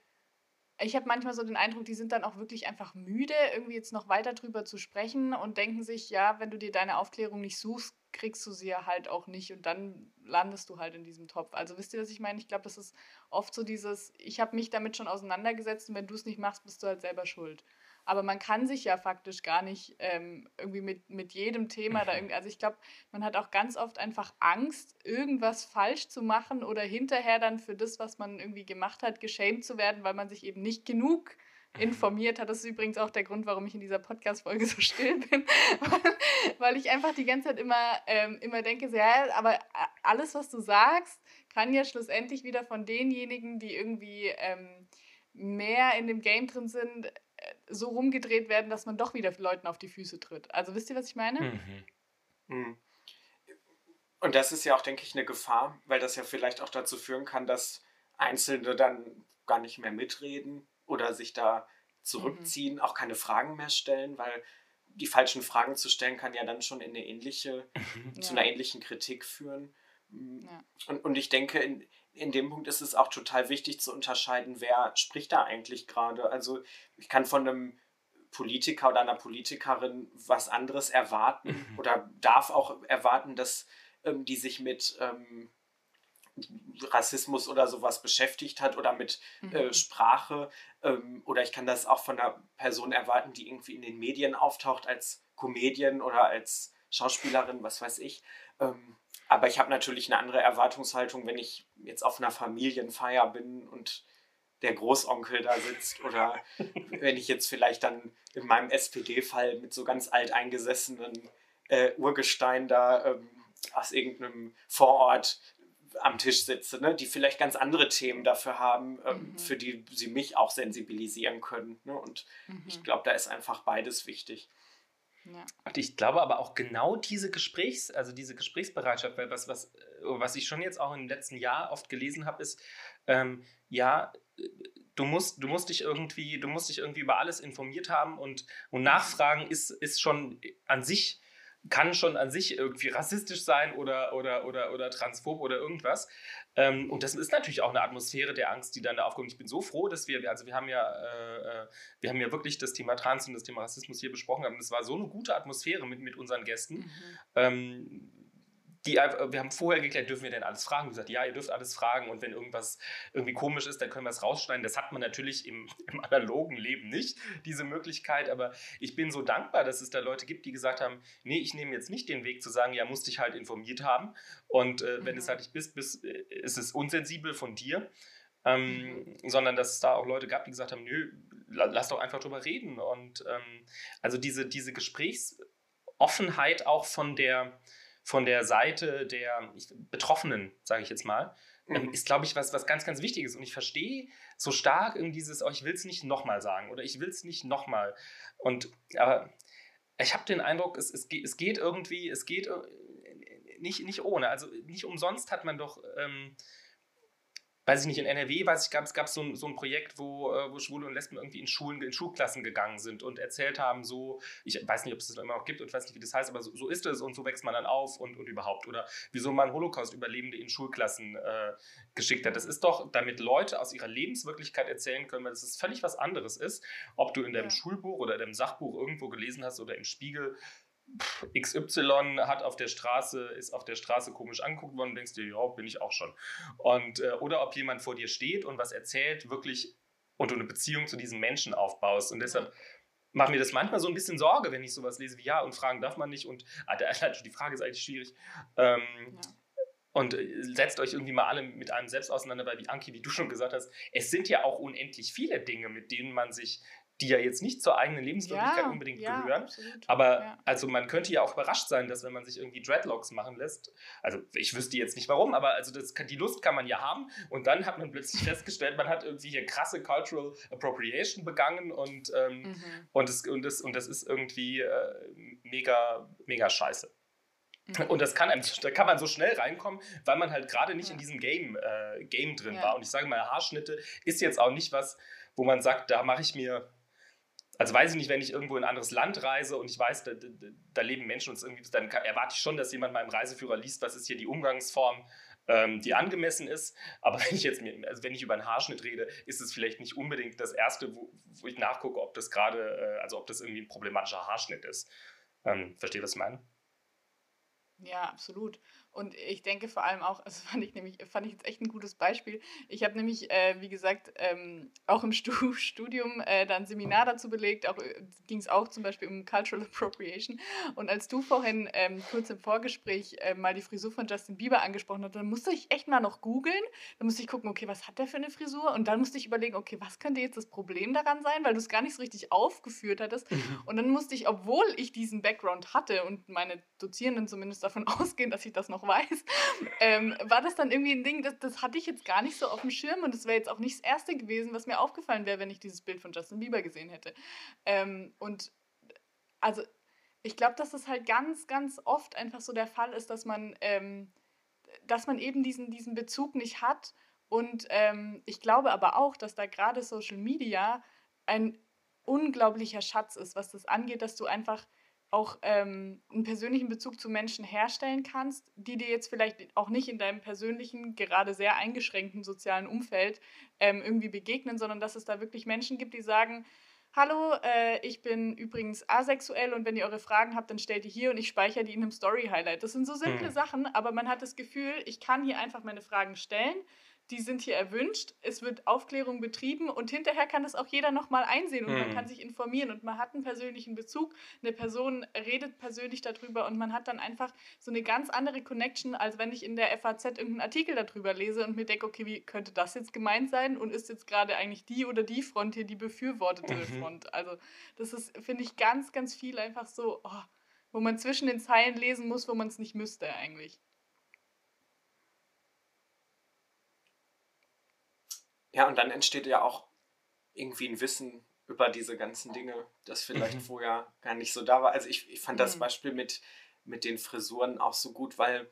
ich habe manchmal so den Eindruck, die sind dann auch wirklich einfach müde, irgendwie jetzt noch weiter drüber zu sprechen und denken sich, ja, wenn du dir deine Aufklärung nicht suchst, kriegst du sie ja halt auch nicht und dann landest du halt in diesem Topf. Also wisst ihr, was ich meine? Ich glaube, das ist oft so dieses, ich habe mich damit schon auseinandergesetzt und wenn du es nicht machst, bist du halt selber schuld. Aber man kann sich ja faktisch gar nicht ähm, irgendwie mit, mit jedem Thema da irgendwie, also ich glaube, man hat auch ganz oft einfach Angst, irgendwas falsch zu machen oder hinterher dann für das, was man irgendwie gemacht hat, geschämt zu werden, weil man sich eben nicht genug informiert hat. Das ist übrigens auch der Grund, warum ich in dieser Podcast-Folge so still bin, weil ich einfach die ganze Zeit immer, ähm, immer denke, so, ja, aber alles, was du sagst, kann ja schlussendlich wieder von denjenigen, die irgendwie ähm, mehr in dem Game drin sind, äh, so rumgedreht werden, dass man doch wieder Leuten auf die Füße tritt. Also wisst ihr, was ich meine? Mhm. Mhm. Und das ist ja auch, denke ich, eine Gefahr, weil das ja vielleicht auch dazu führen kann, dass Einzelne dann gar nicht mehr mitreden oder sich da zurückziehen, mhm. auch keine Fragen mehr stellen, weil die falschen Fragen zu stellen kann ja dann schon in eine ähnliche, mhm. zu einer ähnlichen Kritik führen. Mm. Ja. Und, und ich denke, in, in dem Punkt ist es auch total wichtig zu unterscheiden, wer spricht da eigentlich gerade. Also ich kann von einem Politiker oder einer Politikerin was anderes erwarten mhm. oder darf auch erwarten, dass ähm, die sich mit ähm, Rassismus oder sowas beschäftigt hat oder mit äh, mhm. äh, Sprache. Ähm, oder ich kann das auch von einer Person erwarten, die irgendwie in den Medien auftaucht als Comedian oder als Schauspielerin, was weiß ich. Ähm, aber ich habe natürlich eine andere Erwartungshaltung, wenn ich jetzt auf einer Familienfeier bin und der Großonkel da sitzt oder wenn ich jetzt vielleicht dann in meinem SPD-Fall mit so ganz alteingesessenen äh, Urgestein da ähm, aus irgendeinem Vorort am Tisch sitze, ne, die vielleicht ganz andere Themen dafür haben, ähm, mhm. für die sie mich auch sensibilisieren können. Ne? Und mhm. ich glaube, da ist einfach beides wichtig. Ja. Und ich glaube aber auch genau diese Gesprächs, also diese Gesprächsbereitschaft, weil was, was, was ich schon jetzt auch im letzten Jahr oft gelesen habe, ist, ähm, ja, du musst, du musst dich irgendwie, du musst dich irgendwie über alles informiert haben und, und nachfragen ist, ist schon an sich kann schon an sich irgendwie rassistisch sein oder, oder, oder, oder transphob oder irgendwas. Ähm, und das ist natürlich auch eine Atmosphäre der Angst, die dann da aufkommt. Ich bin so froh, dass wir, also wir haben ja, äh, äh wir haben ja wirklich das Thema Trans und das Thema Rassismus hier besprochen haben. Das war so eine gute Atmosphäre mit, mit unseren Gästen. Mhm. Ähm, die, wir haben vorher geklärt, dürfen wir denn alles fragen? Wir gesagt, ja, ihr dürft alles fragen und wenn irgendwas irgendwie komisch ist, dann können wir es rausschneiden. Das hat man natürlich im, im, analogen Leben nicht, diese Möglichkeit, aber ich bin so dankbar, dass es da Leute gibt, die gesagt haben, nee, ich nehme jetzt nicht den Weg zu sagen, ja, musst dich halt informiert haben und äh, wenn mhm. es halt nicht bist, bist, äh, ist es unsensibel von dir. Ähm, sondern dass es da auch Leute gab, die gesagt haben, nö, lass doch einfach drüber reden. Und ähm, also diese, diese Gesprächsoffenheit auch von der, von der Seite der Betroffenen, sage ich jetzt mal, ähm, mhm. ist, glaube ich, was, was ganz, ganz Wichtiges. Und ich verstehe so stark in dieses, oh, ich will es nicht nochmal sagen oder ich will es nicht nochmal. Und aber ich habe den Eindruck, es, es, es geht irgendwie, es geht äh, nicht, nicht ohne. Also nicht umsonst hat man doch ähm, weiß ich nicht, in NRW, weiß ich, gab es gab so, so ein Projekt, wo, äh, wo Schwule und Lesben irgendwie in Schulen, in Schulklassen gegangen sind und erzählt haben, so, ich weiß nicht, ob es das immer noch gibt und ich weiß nicht, wie das heißt, aber so, so ist es und so wächst man dann auf und, und überhaupt. Oder wieso man Holocaust-Überlebende in Schulklassen äh, geschickt hat. Das ist doch, damit Leute aus ihrer Lebenswirklichkeit erzählen können, weil das ist völlig was anderes ist, ob du in deinem ja. Schulbuch oder in deinem Sachbuch irgendwo gelesen hast oder im Spiegel, XY hat auf der Straße, ist auf der Straße komisch angeguckt worden und denkst dir, ja, bin ich auch schon. Und, äh, oder ob jemand vor dir steht und was erzählt, wirklich und du eine Beziehung zu diesem Menschen aufbaust. Und deshalb macht mir das manchmal so ein bisschen Sorge, wenn ich sowas lese wie ja und fragen darf man nicht. Und ah, die Frage ist eigentlich schwierig. Ähm, ja. Und äh, setzt euch irgendwie mal alle mit einem selbst auseinander, weil wie Anki, wie du schon gesagt hast, es sind ja auch unendlich viele Dinge, mit denen man sich die ja jetzt nicht zur eigenen Lebenswirklichkeit ja, unbedingt ja, gehören. Absolut. Aber ja. also man könnte ja auch überrascht sein, dass wenn man sich irgendwie Dreadlocks machen lässt, also ich wüsste jetzt nicht warum, aber also das kann, die Lust kann man ja haben und dann hat man plötzlich festgestellt, man hat irgendwie hier krasse Cultural Appropriation begangen und, ähm, mhm. und, das, und, das, und das ist irgendwie äh, mega, mega scheiße. Mhm. Und das kann einem, da kann man so schnell reinkommen, weil man halt gerade nicht in diesem Game, äh, Game drin war. Und ich sage mal, Haarschnitte ist jetzt auch nicht was, wo man sagt, da mache ich mir also weiß ich nicht, wenn ich irgendwo in ein anderes Land reise und ich weiß, da, da, da leben Menschen und irgendwie, dann erwarte ich schon, dass jemand meinem Reiseführer liest, was ist hier die Umgangsform, ähm, die angemessen ist. Aber wenn ich jetzt mir, also wenn ich über einen Haarschnitt rede, ist es vielleicht nicht unbedingt das Erste, wo, wo ich nachgucke, ob das gerade, äh, also ob das irgendwie ein problematischer Haarschnitt ist. Ähm, versteht, was ich meine? Ja, absolut. Und ich denke vor allem auch, also fand ich nämlich, fand ich jetzt echt ein gutes Beispiel. Ich habe nämlich, äh, wie gesagt, ähm, auch im Studium äh, dann ein Seminar dazu belegt, auch äh, ging es auch zum Beispiel um Cultural Appropriation. Und als du vorhin ähm, kurz im Vorgespräch äh, mal die Frisur von Justin Bieber angesprochen hast, dann musste ich echt mal noch googeln. Dann musste ich gucken, okay, was hat der für eine Frisur? Und dann musste ich überlegen, okay, was könnte jetzt das Problem daran sein, weil du es gar nicht so richtig aufgeführt hattest. Mhm. Und dann musste ich, obwohl ich diesen Background hatte und meine Dozierenden zumindest davon ausgehen, dass ich das noch weiß, ähm, war das dann irgendwie ein Ding, das, das hatte ich jetzt gar nicht so auf dem Schirm und das wäre jetzt auch nicht das Erste gewesen, was mir aufgefallen wäre, wenn ich dieses Bild von Justin Bieber gesehen hätte. Ähm, und also ich glaube, dass das halt ganz, ganz oft einfach so der Fall ist, dass man, ähm, dass man eben diesen, diesen Bezug nicht hat. Und ähm, ich glaube aber auch, dass da gerade Social Media ein unglaublicher Schatz ist, was das angeht, dass du einfach auch ähm, einen persönlichen Bezug zu Menschen herstellen kannst, die dir jetzt vielleicht auch nicht in deinem persönlichen, gerade sehr eingeschränkten sozialen Umfeld ähm, irgendwie begegnen, sondern dass es da wirklich Menschen gibt, die sagen, Hallo, äh, ich bin übrigens asexuell und wenn ihr eure Fragen habt, dann stellt die hier und ich speichere die in einem Story-Highlight. Das sind so simple hm. Sachen, aber man hat das Gefühl, ich kann hier einfach meine Fragen stellen die sind hier erwünscht, es wird Aufklärung betrieben und hinterher kann das auch jeder nochmal einsehen und mhm. man kann sich informieren und man hat einen persönlichen Bezug, eine Person redet persönlich darüber und man hat dann einfach so eine ganz andere Connection, als wenn ich in der FAZ irgendeinen Artikel darüber lese und mir denke, okay, wie könnte das jetzt gemeint sein und ist jetzt gerade eigentlich die oder die Front hier die befürwortete mhm. Front. Also das ist, finde ich, ganz, ganz viel einfach so, oh, wo man zwischen den Zeilen lesen muss, wo man es nicht müsste eigentlich. Ja, und dann entsteht ja auch irgendwie ein Wissen über diese ganzen Dinge, das vielleicht mhm. vorher gar nicht so da war. Also ich, ich fand das mhm. Beispiel mit, mit den Frisuren auch so gut, weil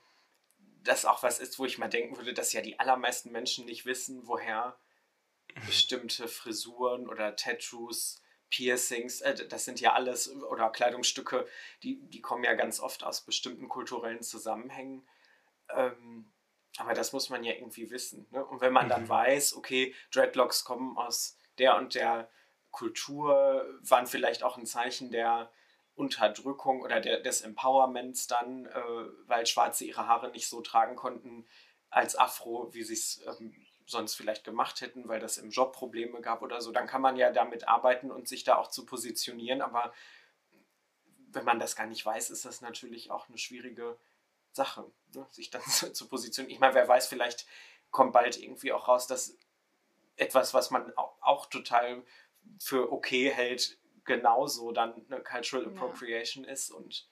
das auch was ist, wo ich mal denken würde, dass ja die allermeisten Menschen nicht wissen, woher mhm. bestimmte Frisuren oder Tattoos, Piercings, äh, das sind ja alles, oder Kleidungsstücke, die, die kommen ja ganz oft aus bestimmten kulturellen Zusammenhängen. Ähm, aber das muss man ja irgendwie wissen. Ne? Und wenn man dann mhm. weiß, okay, Dreadlocks kommen aus der und der Kultur, waren vielleicht auch ein Zeichen der Unterdrückung oder der, des Empowerments dann, äh, weil Schwarze ihre Haare nicht so tragen konnten als Afro, wie sie es ähm, sonst vielleicht gemacht hätten, weil das im Job Probleme gab oder so, dann kann man ja damit arbeiten und sich da auch zu positionieren. Aber wenn man das gar nicht weiß, ist das natürlich auch eine schwierige Sache, ne? sich dann zu, zu positionieren. Ich meine, wer weiß, vielleicht kommt bald irgendwie auch raus, dass etwas, was man auch, auch total für okay hält, genauso dann eine Cultural Appropriation ja. ist und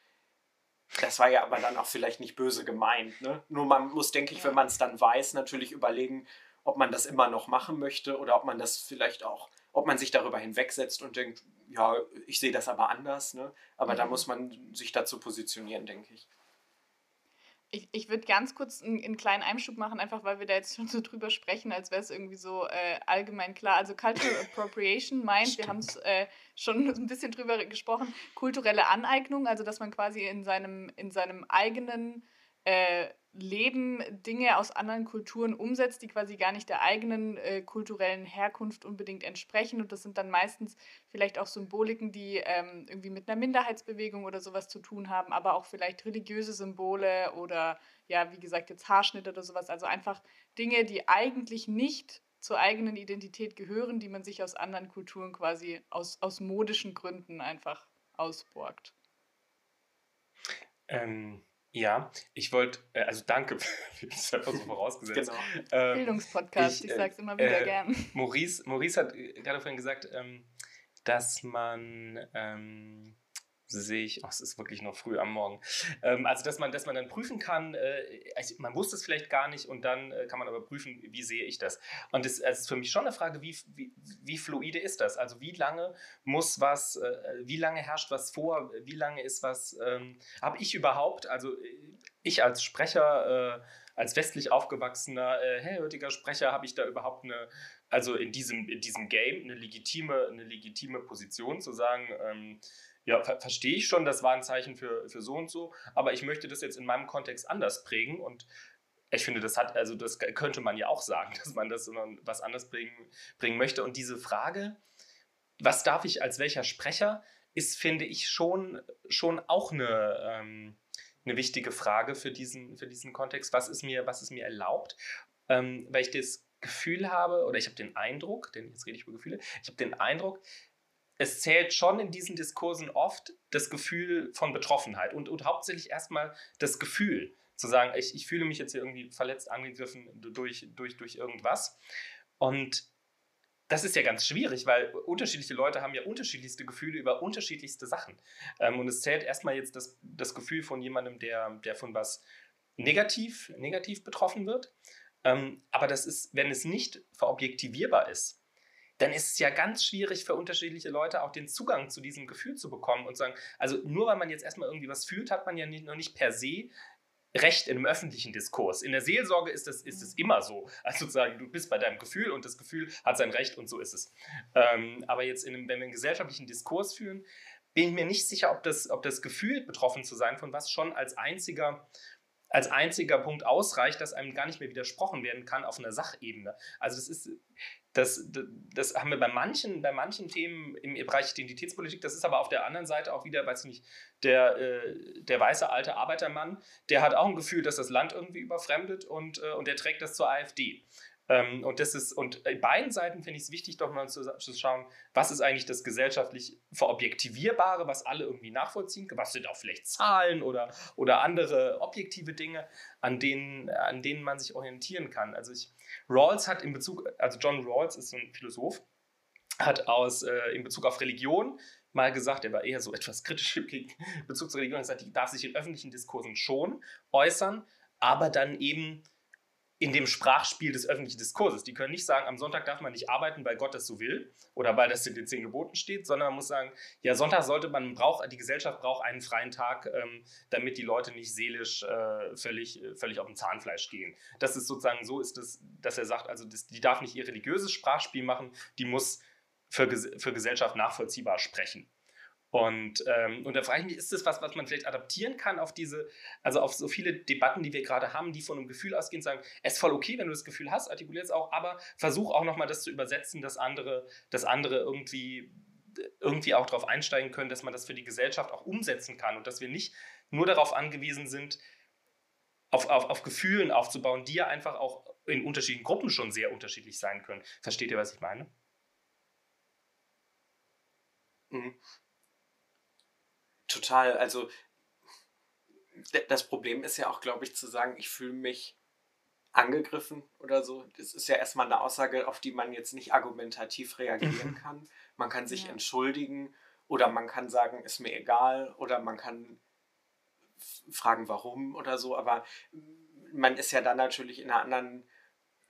das war ja aber dann auch vielleicht nicht böse gemeint. Ne? Nur man muss, denke ich, ja. wenn man es dann weiß, natürlich überlegen, ob man das immer noch machen möchte oder ob man das vielleicht auch, ob man sich darüber hinwegsetzt und denkt, ja, ich sehe das aber anders. Ne? Aber mhm. da muss man sich dazu positionieren, denke ich. Ich, ich würde ganz kurz einen, einen, kleinen Einschub machen, einfach weil wir da jetzt schon so drüber sprechen, als wäre es irgendwie so äh, allgemein klar. Also Cultural Appropriation meint, wir haben es äh, schon ein bisschen drüber gesprochen, kulturelle Aneignung, also dass man quasi in seinem, in seinem eigenen äh, Leben Dinge aus anderen Kulturen umsetzt, die quasi gar nicht der eigenen äh, kulturellen Herkunft unbedingt entsprechen. Und das sind dann meistens vielleicht auch Symboliken, die ähm, irgendwie mit einer Minderheitsbewegung oder sowas zu tun haben, aber auch vielleicht religiöse Symbole oder ja, wie gesagt, jetzt Haarschnitt oder sowas. Also einfach Dinge, die eigentlich nicht zur eigenen Identität gehören, die man sich aus anderen Kulturen quasi aus, aus modischen Gründen einfach ausborgt. Ähm, ja, ich wollte, äh, also danke, ich habe einfach so vorausgesetzt. Genau. Ähm, Bildungspodcast, ich, ich sag's immer wieder äh, gern. Maurice, Maurice hat gerade vorhin gesagt, ähm, dass man ähm, sehe ich, oh, es ist wirklich noch früh am Morgen. Ähm, also, dass man, dass man dann prüfen kann, äh, man wusste es vielleicht gar nicht und dann äh, kann man aber prüfen, wie sehe ich das. Und es also ist für mich schon eine Frage, wie, wie, wie fluide ist das? Also, wie lange muss was, äh, wie lange herrscht was vor, wie lange ist was, ähm, habe ich überhaupt, also ich als Sprecher, äh, als westlich aufgewachsener, äh, hellhörtiger Sprecher, habe ich da überhaupt eine, also in diesem, in diesem Game eine legitime, eine legitime Position zu sagen, ähm, ja, ver verstehe ich schon, das war ein Zeichen für, für so und so, aber ich möchte das jetzt in meinem Kontext anders prägen und ich finde, das hat, also das könnte man ja auch sagen, dass man das was anders bringen, bringen möchte. Und diese Frage, was darf ich als welcher Sprecher, ist, finde ich, schon, schon auch eine, ähm, eine wichtige Frage für diesen, für diesen Kontext. Was ist mir, was ist mir erlaubt? Ähm, weil ich das Gefühl habe, oder ich habe den Eindruck, denn jetzt rede ich über Gefühle, ich habe den Eindruck, es zählt schon in diesen Diskursen oft das Gefühl von Betroffenheit und, und hauptsächlich erstmal das Gefühl zu sagen, ich, ich fühle mich jetzt hier irgendwie verletzt, angegriffen durch, durch, durch irgendwas. Und das ist ja ganz schwierig, weil unterschiedliche Leute haben ja unterschiedlichste Gefühle über unterschiedlichste Sachen. Ähm, und es zählt erstmal jetzt das, das Gefühl von jemandem, der, der von was negativ, negativ betroffen wird. Ähm, aber das ist, wenn es nicht verobjektivierbar ist, dann ist es ja ganz schwierig für unterschiedliche Leute auch den Zugang zu diesem Gefühl zu bekommen und sagen, also nur weil man jetzt erstmal irgendwie was fühlt, hat man ja nicht, noch nicht per se Recht in einem öffentlichen Diskurs. In der Seelsorge ist es ist das immer so. Also sozusagen, du bist bei deinem Gefühl und das Gefühl hat sein Recht und so ist es. Ähm, aber jetzt, in einem, wenn wir einen gesellschaftlichen Diskurs führen, bin ich mir nicht sicher, ob das, ob das Gefühl, betroffen zu sein von was schon als einziger als einziger Punkt ausreicht, dass einem gar nicht mehr widersprochen werden kann auf einer Sachebene. Also das ist, das, das haben wir bei manchen, bei manchen Themen im Bereich Identitätspolitik, das ist aber auf der anderen Seite auch wieder, weiß nicht, der, äh, der weiße alte Arbeitermann, der hat auch ein Gefühl, dass das Land irgendwie überfremdet und, äh, und der trägt das zur AfD. Ähm, und das ist, und bei beiden Seiten finde ich es wichtig, doch mal zu, zu, schauen, was ist eigentlich das gesellschaftlich Verobjektivierbare, was alle irgendwie nachvollziehen können, was sind auch vielleicht Zahlen oder, oder andere objektive Dinge, an denen, an denen man sich orientieren kann. Also ich, Rawls hat in Bezug, also John Rawls ist so ein Philosoph, hat aus, äh, in Bezug auf Religion mal gesagt, er war eher so etwas kritisch in Bezug zur Religion, hat gesagt, die darf sich in öffentlichen Diskursen schon äußern, aber dann eben in dem Sprachspiel des öffentlichen Diskurses. Die können nicht sagen, am Sonntag darf man nicht arbeiten, weil Gott das so will oder weil das in den zehn Geboten steht, sondern man muss sagen, ja, Sonntag sollte man, braucht, die Gesellschaft braucht einen freien Tag, ähm, damit die Leute nicht seelisch äh, völlig, völlig auf dem Zahnfleisch gehen. Das ist sozusagen so, ist das, dass er sagt, also das, die darf nicht ihr religiöses Sprachspiel machen, die muss für, für Gesellschaft nachvollziehbar sprechen. Und, ähm, und da frage ich mich, ist das was, was man vielleicht adaptieren kann auf diese, also auf so viele Debatten, die wir gerade haben, die von einem Gefühl ausgehen, sagen, es ist voll okay, wenn du das Gefühl hast, artikulier es auch, aber versuch auch nochmal das zu übersetzen, dass andere, dass andere irgendwie, irgendwie auch darauf einsteigen können, dass man das für die Gesellschaft auch umsetzen kann und dass wir nicht nur darauf angewiesen sind, auf, auf, auf Gefühlen aufzubauen, die ja einfach auch in unterschiedlichen Gruppen schon sehr unterschiedlich sein können. Versteht ihr, was ich meine? Mhm. Total. Also das Problem ist ja auch, glaube ich, zu sagen, ich fühle mich angegriffen oder so. Das ist ja erstmal eine Aussage, auf die man jetzt nicht argumentativ reagieren kann. Man kann sich ja. entschuldigen oder man kann sagen, ist mir egal oder man kann fragen, warum oder so. Aber man ist ja dann natürlich in einer anderen,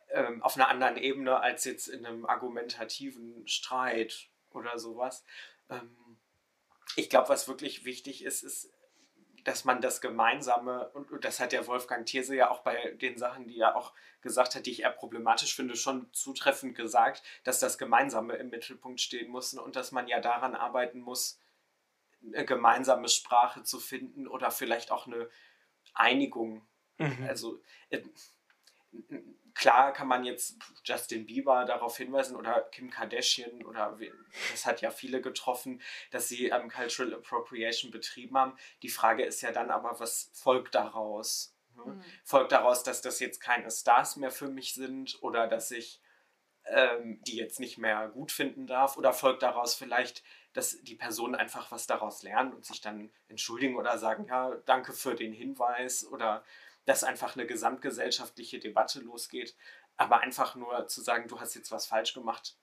ähm, auf einer anderen Ebene als jetzt in einem argumentativen Streit oder sowas. Ähm, ich glaube, was wirklich wichtig ist, ist, dass man das Gemeinsame, und das hat der Wolfgang Thierse ja auch bei den Sachen, die er auch gesagt hat, die ich eher problematisch finde, schon zutreffend gesagt, dass das Gemeinsame im Mittelpunkt stehen muss und dass man ja daran arbeiten muss, eine gemeinsame Sprache zu finden oder vielleicht auch eine Einigung. Mhm. Also äh, klar kann man jetzt Justin Bieber darauf hinweisen oder Kim Kardashian oder das hat ja viele getroffen, dass sie ähm, Cultural Appropriation betrieben haben. Die Frage ist ja dann aber, was folgt daraus? Ne? Mhm. Folgt daraus, dass das jetzt keine Stars mehr für mich sind oder dass ich ähm, die jetzt nicht mehr gut finden darf? Oder folgt daraus vielleicht, dass die Personen einfach was daraus lernen und sich dann entschuldigen oder sagen, ja, danke für den Hinweis oder dass einfach eine gesamtgesellschaftliche Debatte losgeht. Aber einfach nur zu sagen, du hast jetzt was falsch gemacht,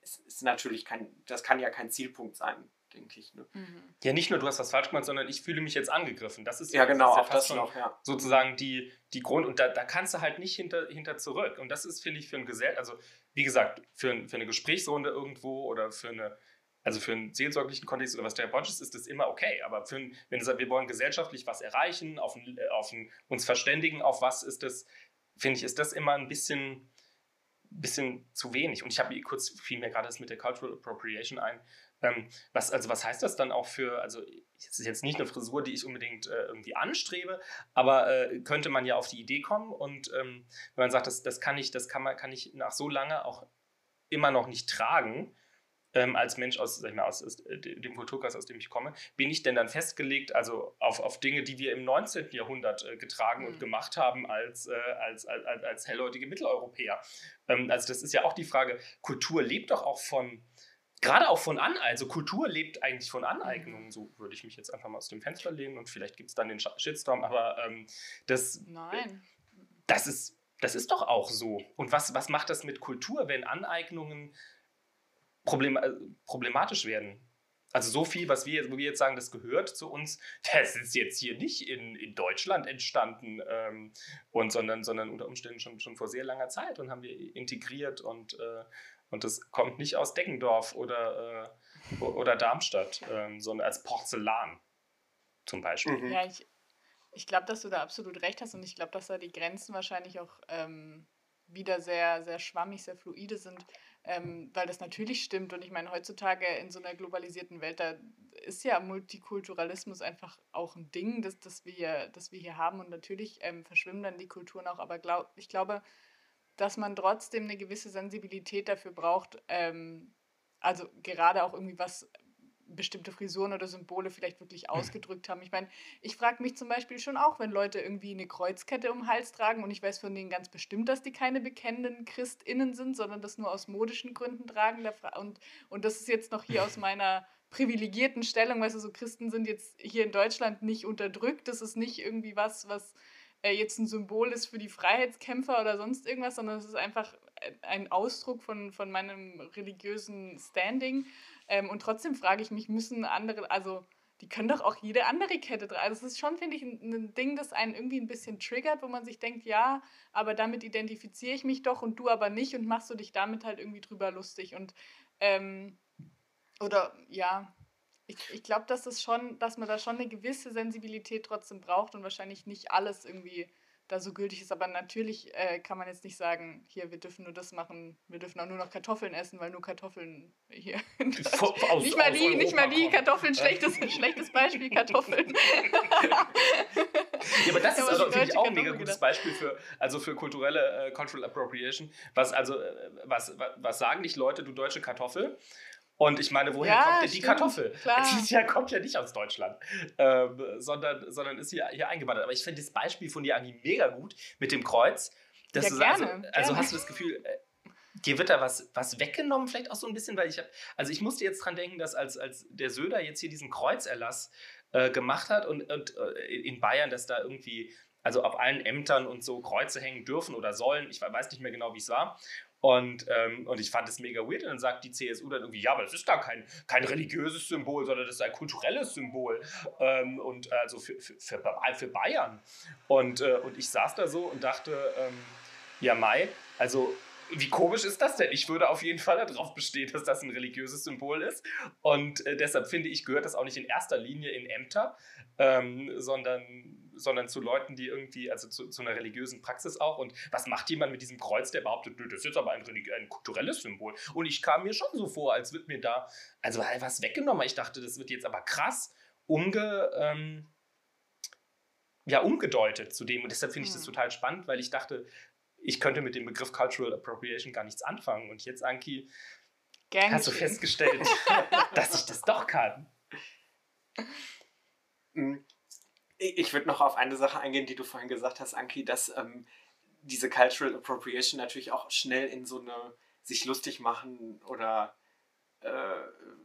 ist, ist natürlich kein, das kann ja kein Zielpunkt sein, denke ich. Ne? Mhm. Ja, nicht nur du hast was falsch gemacht, sondern ich fühle mich jetzt angegriffen. Das ist ja, genau, das ist ja auch das noch, ja. sozusagen die, die Grund, und da, da kannst du halt nicht hinter, hinter zurück. Und das ist, finde ich, für ein Gesell, also wie gesagt, für, für eine Gesprächsrunde irgendwo oder für eine also für einen seelsorglichen Kontext oder was der Borges ist, das immer okay. Aber für ein, wenn sagt, wir wollen gesellschaftlich was erreichen, auf, ein, auf ein, uns verständigen, auf was ist das, finde ich, ist das immer ein bisschen, bisschen zu wenig. Und ich habe kurz fiel mir gerade das mit der Cultural Appropriation ein. Ähm, was, also was heißt das dann auch für, also es ist jetzt nicht eine Frisur, die ich unbedingt äh, irgendwie anstrebe, aber äh, könnte man ja auf die Idee kommen und ähm, wenn man sagt, das, das kann ich, das kann man, kann ich nach so lange auch immer noch nicht tragen, ähm, als Mensch aus, sag ich mal, aus, aus, äh, dem Kulturkreis, aus dem ich komme, bin ich denn dann festgelegt, also auf, auf Dinge, die wir im 19. Jahrhundert äh, getragen mhm. und gemacht haben als, äh, als, als, als, hellhäutige Mitteleuropäer? Ähm, also das ist ja auch die Frage, Kultur lebt doch auch von, gerade auch von Aneignung, also Kultur lebt eigentlich von Aneignungen, mhm. so würde ich mich jetzt einfach mal aus dem Fenster lehnen und vielleicht gibt es dann den Shitstorm, aber ähm, das, Nein. das ist das ist doch auch so. Und was, was macht das mit Kultur, wenn Aneignungen problem, äh, problematisch werden. Also so viel, was wir, wo wir jetzt sagen, das gehört zu uns, das ist jetzt hier nicht in, in Deutschland entstanden, ähm, und, sondern, sondern unter Umständen schon, schon vor sehr langer Zeit und haben wir integriert und, äh, und das kommt nicht aus Deggendorf oder, äh, oder Darmstadt, ähm, sondern als Porzellan zum Beispiel. Mhm. Ja, ich, ich glaube, dass du da absolut recht hast und ich glaube, dass da die Grenzen wahrscheinlich auch ähm, wieder sehr, sehr schwammig, sehr fluide sind ähm, weil das natürlich stimmt. Und ich meine, heutzutage in so einer globalisierten Welt, da ist ja Multikulturalismus einfach auch ein Ding, das, das, wir, hier, das wir hier haben. Und natürlich ähm, verschwimmen dann die Kulturen auch. Aber glaub, ich glaube, dass man trotzdem eine gewisse Sensibilität dafür braucht, ähm, also gerade auch irgendwie was bestimmte Frisuren oder Symbole vielleicht wirklich mhm. ausgedrückt haben. Ich meine, ich frage mich zum Beispiel schon auch, wenn Leute irgendwie eine Kreuzkette um den Hals tragen und ich weiß von denen ganz bestimmt, dass die keine bekennenden ChristInnen sind, sondern das nur aus modischen Gründen tragen. Und, und das ist jetzt noch hier aus meiner privilegierten Stellung, weißt du, so Christen sind jetzt hier in Deutschland nicht unterdrückt. Das ist nicht irgendwie was, was äh, jetzt ein Symbol ist für die Freiheitskämpfer oder sonst irgendwas, sondern es ist einfach ein Ausdruck von, von meinem religiösen Standing. Ähm, und trotzdem frage ich mich, müssen andere, also die können doch auch jede andere Kette tragen. Also das ist schon, finde ich, ein, ein, Ding, das einen irgendwie ein bisschen triggert, wo man sich denkt, ja, aber damit identifiziere ich mich doch und du aber nicht und machst du dich damit halt irgendwie drüber lustig. Und ähm, oder ja, ich, ich glaube, dass das schon, dass man da schon eine gewisse Sensibilität trotzdem braucht und wahrscheinlich nicht alles irgendwie da so gültig ist. Aber natürlich äh, kann man jetzt nicht sagen, hier, wir dürfen nur das machen, wir dürfen auch nur noch Kartoffeln essen, weil nur Kartoffeln hier. aus, nicht, mal die, nicht mal die Kartoffeln, schlechtes, schlechtes Beispiel, Kartoffeln. ja, aber das ist also, finde ich, auch ein mega gutes Beispiel für, also für kulturelle äh, Cultural Appropriation. Was, also, äh, was, was sagen nicht Leute, du deutsche Kartoffel? Und ich meine, woher ja, kommt denn die Kartoffel? Klar. Die ja, kommt ja nicht aus Deutschland, ähm, sondern, sondern ist hier, hier eingewandert. Aber ich finde das Beispiel von dir eigentlich mega gut mit dem Kreuz. Dass ja, du, also, gerne, also hast du das Gefühl, äh, dir wird da was, was weggenommen, vielleicht auch so ein bisschen, weil ich habe, also ich musste jetzt dran denken, dass als, als der Söder jetzt hier diesen Kreuzerlass äh, gemacht hat und, und äh, in Bayern, dass da irgendwie also auf allen Ämtern und so Kreuze hängen dürfen oder sollen. Ich weiß nicht mehr genau, wie es war. Und, ähm, und ich fand es mega weird. Und dann sagt die CSU dann irgendwie, ja, aber das ist gar kein, kein religiöses Symbol, sondern das ist ein kulturelles Symbol. Ähm, und also für, für, für, Bayern. Und, äh, und ich saß da so und dachte, ähm, ja, Mai, also wie komisch ist das denn? Ich würde auf jeden Fall darauf bestehen, dass das ein religiöses Symbol ist. Und äh, deshalb finde ich, gehört das auch nicht in erster Linie in Ämter, ähm, sondern, sondern zu Leuten, die irgendwie, also zu, zu, einer religiösen Praxis auch. Und was macht jemand mit diesem Kreuz, der behauptet, das ist jetzt aber ein, ein kulturelles Symbol? Und ich kam mir schon so vor, als wird mir da, also was weggenommen. Ich dachte, das wird jetzt aber krass umge. Ähm, ja, umgedeutet zu dem. Und deshalb finde ich das hm. total spannend, weil ich dachte, ich könnte mit dem Begriff Cultural Appropriation gar nichts anfangen. Und jetzt, Anki, Gern hast du festgestellt, dass ich das doch kann. Ich würde noch auf eine Sache eingehen, die du vorhin gesagt hast, Anki, dass ähm, diese Cultural Appropriation natürlich auch schnell in so eine sich lustig machen oder äh,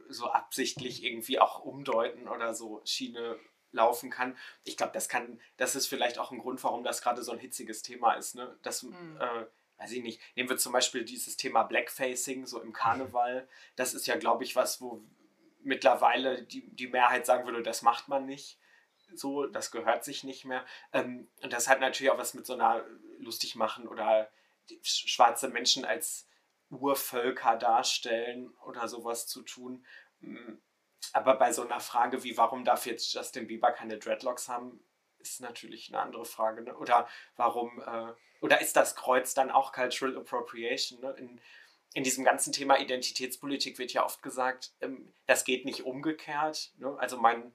so absichtlich irgendwie auch umdeuten oder so Schiene laufen kann. Ich glaube, das kann, das ist vielleicht auch ein Grund, warum das gerade so ein hitziges Thema ist. Ne? Das, mhm. äh, weiß ich nicht, nehmen wir zum Beispiel dieses Thema Blackfacing, so im Karneval. Das ist ja, glaube ich, was, wo mittlerweile die, die Mehrheit sagen würde, das macht man nicht. So, das gehört sich nicht mehr. Ähm, und das hat natürlich auch was mit so einer lustig machen oder schwarze Menschen als Urvölker darstellen oder sowas zu tun. Mm, aber bei so einer Frage wie, warum darf jetzt Justin Bieber keine Dreadlocks haben, ist natürlich eine andere Frage. Ne? Oder warum, äh, oder ist das Kreuz dann auch Cultural Appropriation? Ne? In, in diesem ganzen Thema Identitätspolitik wird ja oft gesagt, ähm, das geht nicht umgekehrt. Ne? Also man,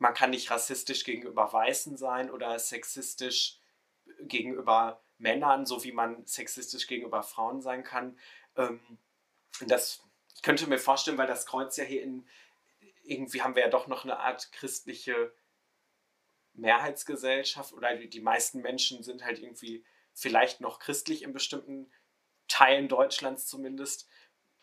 man kann nicht rassistisch gegenüber Weißen sein oder sexistisch gegenüber Männern, so wie man sexistisch gegenüber Frauen sein kann. Ähm, das ich könnte mir vorstellen, weil das Kreuz ja hier in, irgendwie haben wir ja doch noch eine Art christliche Mehrheitsgesellschaft oder die meisten Menschen sind halt irgendwie vielleicht noch christlich in bestimmten Teilen Deutschlands zumindest.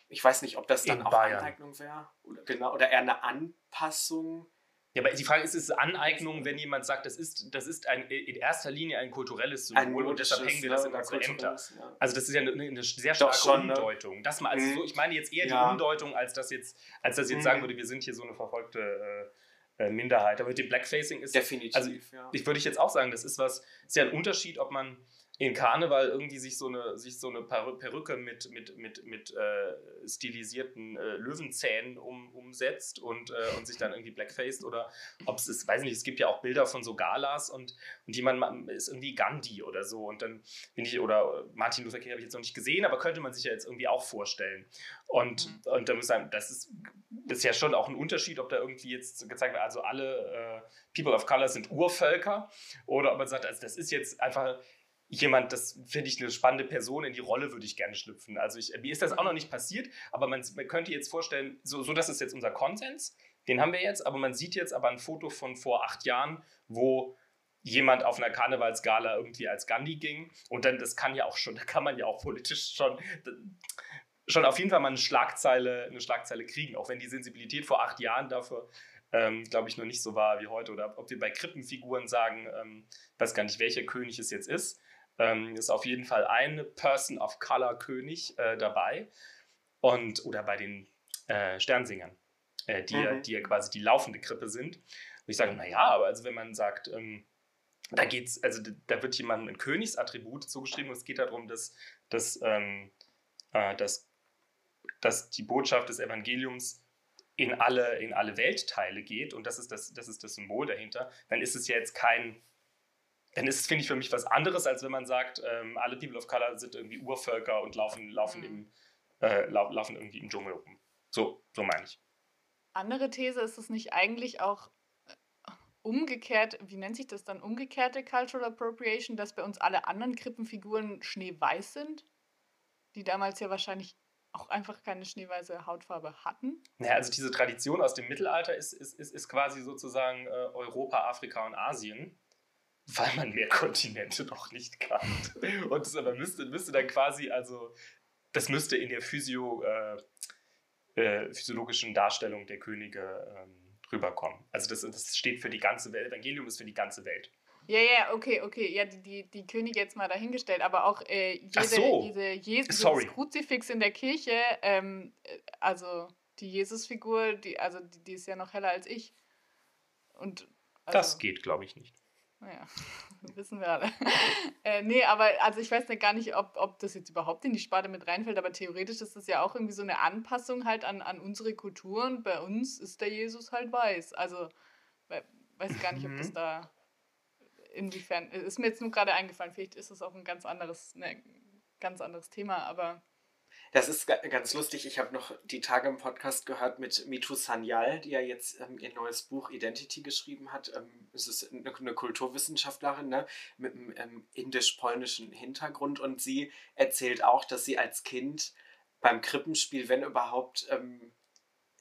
Ich weiß nicht, ob das dann in auch Bayern. Aneignung wäre oder, genau, oder eher eine Anpassung ja, aber die Frage ist, ist es Aneignung, wenn jemand sagt, das ist, das ist ein, in erster Linie ein kulturelles Symbol und deshalb hängen wir das in unsere Ämter. Ja. Also das ist ja eine, eine sehr starke schon, ne? Umdeutung. Ne? Das mal, also mhm. so, ich meine jetzt eher ja. die Umdeutung, als dass jetzt, als dass jetzt mhm. sagen würde, wir sind hier so eine verfolgte äh, äh Minderheit. Aber mit dem Blackfacing ist. Definitiv. Also, ja. ich würde ich jetzt auch sagen, das ist was, ist ja ein Unterschied, ob man in Karneval irgendwie sich so eine, sich so eine Perücke mit, mit, mit, mit äh, stilisierten äh, Löwenzähnen um, umsetzt und, äh, und sich dann irgendwie blackfaced oder ob es ist, weiß nicht, es gibt ja auch Bilder von so Galas und, und jemand ist irgendwie Gandhi oder so und dann bin ich, oder Martin Luther King habe ich jetzt noch nicht gesehen, aber könnte man sich ja jetzt irgendwie auch vorstellen. Und, mhm. und da muss sagen, das ist, das ist ja schon auch ein Unterschied, ob da irgendwie jetzt gezeigt wird, also alle äh, People of Color sind Urvölker oder ob man sagt, also das ist jetzt einfach jemand, das finde ich eine spannende Person, in die Rolle würde ich gerne schlüpfen. Also ich, mir ist das auch noch nicht passiert, aber man, man könnte jetzt vorstellen, so, so das ist jetzt unser Konsens, den haben wir jetzt, aber man sieht jetzt aber ein Foto von vor acht Jahren, wo jemand auf einer Karnevalsgala irgendwie als Gandhi ging und dann, das kann ja auch schon, da kann man ja auch politisch schon, schon auf jeden Fall mal eine Schlagzeile, eine Schlagzeile kriegen, auch wenn die Sensibilität vor acht Jahren dafür ähm, glaube ich, noch nicht so war wie heute. Oder ob wir bei Krippenfiguren sagen, ähm, weiß gar nicht, welcher König es jetzt ist, ähm, ist auf jeden Fall ein Person of Color König äh, dabei. Und, oder bei den äh, Sternsingern, äh, die, mhm. die ja quasi die laufende Krippe sind. Und ich sage, naja, aber also wenn man sagt, ähm, da geht's, also da wird jemandem ein Königsattribut zugeschrieben und es geht darum, dass, dass, ähm, äh, dass, dass die Botschaft des Evangeliums in alle, in alle Weltteile geht und das ist das, das ist das Symbol dahinter, dann ist es ja jetzt kein dann ist es, finde ich, für mich was anderes, als wenn man sagt, ähm, alle People of Color sind irgendwie Urvölker und laufen, laufen, mhm. im, äh, lau laufen irgendwie im Dschungel rum. So, so meine ich. Andere These ist es nicht eigentlich auch äh, umgekehrt, wie nennt sich das dann, umgekehrte Cultural Appropriation, dass bei uns alle anderen Krippenfiguren schneeweiß sind, die damals ja wahrscheinlich auch einfach keine schneeweiße Hautfarbe hatten? Naja, also diese Tradition aus dem Mittelalter ist, ist, ist, ist quasi sozusagen äh, Europa, Afrika und Asien weil man mehr Kontinente noch nicht kann. Und das aber müsste, müsste dann quasi, also das müsste in der Physio, äh, äh, physiologischen Darstellung der Könige ähm, rüberkommen. Also das, das steht für die ganze Welt, Evangelium ist für die ganze Welt. Ja, ja, okay, okay. Ja, die, die, die Könige jetzt mal dahingestellt, aber auch äh, jede, so. diese Jesus Kruzifix in der Kirche, ähm, äh, also die Jesusfigur, die, also die, die, ist ja noch heller als ich. Und, also, das geht, glaube ich, nicht. Naja, wissen wir alle. äh, nee, aber also ich weiß nicht gar nicht, ob, ob das jetzt überhaupt in die Sparte mit reinfällt, aber theoretisch ist das ja auch irgendwie so eine Anpassung halt an, an unsere Kultur und bei uns ist der Jesus halt weiß. Also weiß gar nicht, ob das mhm. da inwiefern. Ist mir jetzt nur gerade eingefallen, vielleicht ist es auch ein ganz anderes, ne, ganz anderes Thema, aber das ist ganz lustig. Ich habe noch die Tage im Podcast gehört mit Mitu Sanyal, die ja jetzt ähm, ihr neues Buch Identity geschrieben hat. Ähm, es ist eine, eine Kulturwissenschaftlerin ne, mit einem ähm, indisch-polnischen Hintergrund und sie erzählt auch, dass sie als Kind beim Krippenspiel, wenn überhaupt, ähm,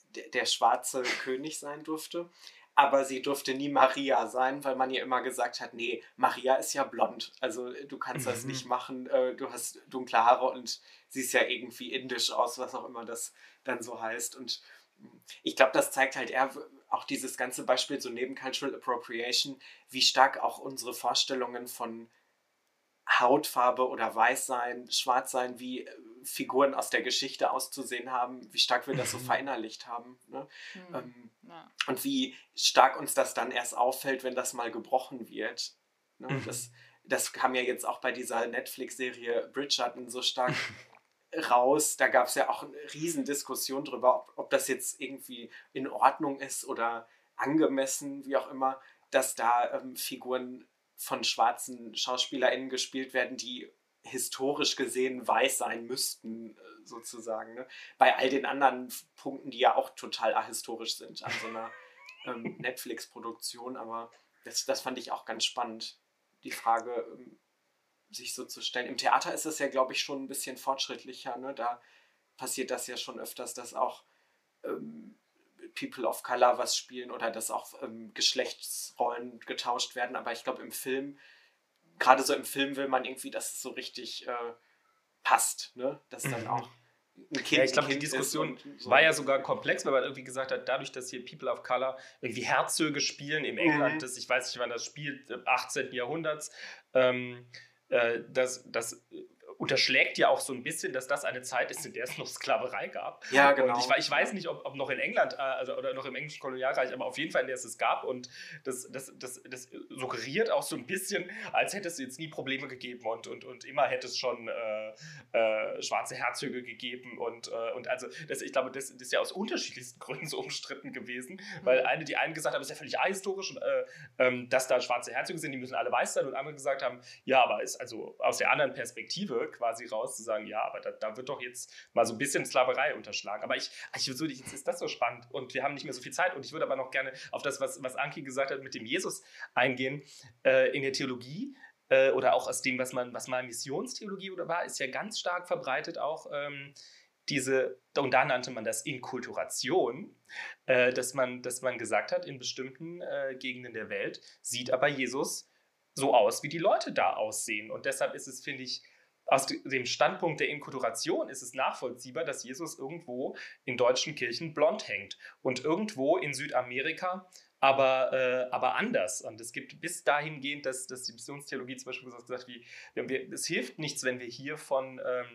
der, der schwarze König sein durfte aber sie durfte nie Maria sein, weil man ihr immer gesagt hat, nee, Maria ist ja blond, also du kannst das nicht mhm. machen, äh, du hast dunkle Haare und siehst ja irgendwie indisch aus, was auch immer das dann so heißt. Und ich glaube, das zeigt halt eher auch dieses ganze Beispiel so neben Cultural Appropriation, wie stark auch unsere Vorstellungen von Hautfarbe oder Weißsein, Schwarzsein, wie äh, Figuren aus der Geschichte auszusehen haben, wie stark wir das so verinnerlicht haben. Ne? Mhm. Ähm, ja. Und wie stark uns das dann erst auffällt, wenn das mal gebrochen wird. Ne? Mhm. Das, das kam ja jetzt auch bei dieser Netflix-Serie Bridgerton so stark raus. Da gab es ja auch eine riesen Diskussion darüber, ob, ob das jetzt irgendwie in Ordnung ist oder angemessen, wie auch immer, dass da ähm, Figuren von schwarzen SchauspielerInnen gespielt werden, die historisch gesehen weiß sein müssten, äh, sozusagen. Ne? Bei all den anderen Punkten, die ja auch total ahistorisch sind an so einer ähm, Netflix-Produktion, aber das, das fand ich auch ganz spannend, die Frage ähm, sich so zu stellen. Im Theater ist es ja, glaube ich, schon ein bisschen fortschrittlicher. Ne? Da passiert das ja schon öfters, dass auch ähm, People of Color was spielen oder dass auch ähm, Geschlechtsrollen getauscht werden. Aber ich glaube, im Film, gerade so im Film will man irgendwie, dass es so richtig äh, passt. Ne? Dass dann mhm. auch ein Kind, ja, ich glaube, die Diskussion so. war ja sogar komplex, weil man irgendwie gesagt hat, dadurch, dass hier People of Color irgendwie Herzöge spielen im England, mhm. das, ich weiß nicht, wann das spielt, 18. Jahrhunderts, ähm, äh, dass, dass unterschlägt ja auch so ein bisschen, dass das eine Zeit ist, in der es noch Sklaverei gab. Ja, genau. Und ich, ich weiß nicht, ob, ob, noch in England äh, also, oder noch im englischen Kolonialreich, aber auf jeden Fall in der es es gab. Und das, das, das, das suggeriert auch so ein bisschen, als hätte es jetzt nie Probleme gegeben und, und, und immer hätte es schon äh, äh, schwarze Herzöge gegeben. Und, äh, und also, das, ich glaube, das, das, ist ja aus unterschiedlichsten Gründen so umstritten gewesen, weil mhm. eine, die einen gesagt haben, ist ja völlig ahistorisch, äh, ähm, dass da schwarze Herzöge sind, die müssen alle weiß sein. Und andere gesagt haben, ja, aber ist also aus der anderen Perspektive quasi raus, zu sagen, ja, aber da, da, wird doch jetzt mal so ein bisschen Sklaverei unterschlagen. Aber ich, ich würde, jetzt ist das so spannend und wir haben nicht mehr so viel Zeit und ich würde aber noch gerne auf das, was, was Anki gesagt hat, mit dem Jesus eingehen. Äh, in der Theologie äh, oder auch aus dem, was man, was mal Missionstheologie oder war, ist ja ganz stark verbreitet auch ähm, diese, und da nannte man das Inkulturation, äh, dass, man, dass man gesagt hat, in bestimmten äh, Gegenden der Welt sieht aber Jesus so aus, wie die Leute da aussehen. Und deshalb ist es, finde ich, aus dem Standpunkt der Inkulturation ist es nachvollziehbar, dass Jesus irgendwo in deutschen Kirchen blond hängt und irgendwo in Südamerika aber, äh, aber anders. Und es gibt bis dahingehend, dass, dass die Missionstheologie zum Beispiel gesagt wir, es hilft nichts, wenn wir hier von ähm,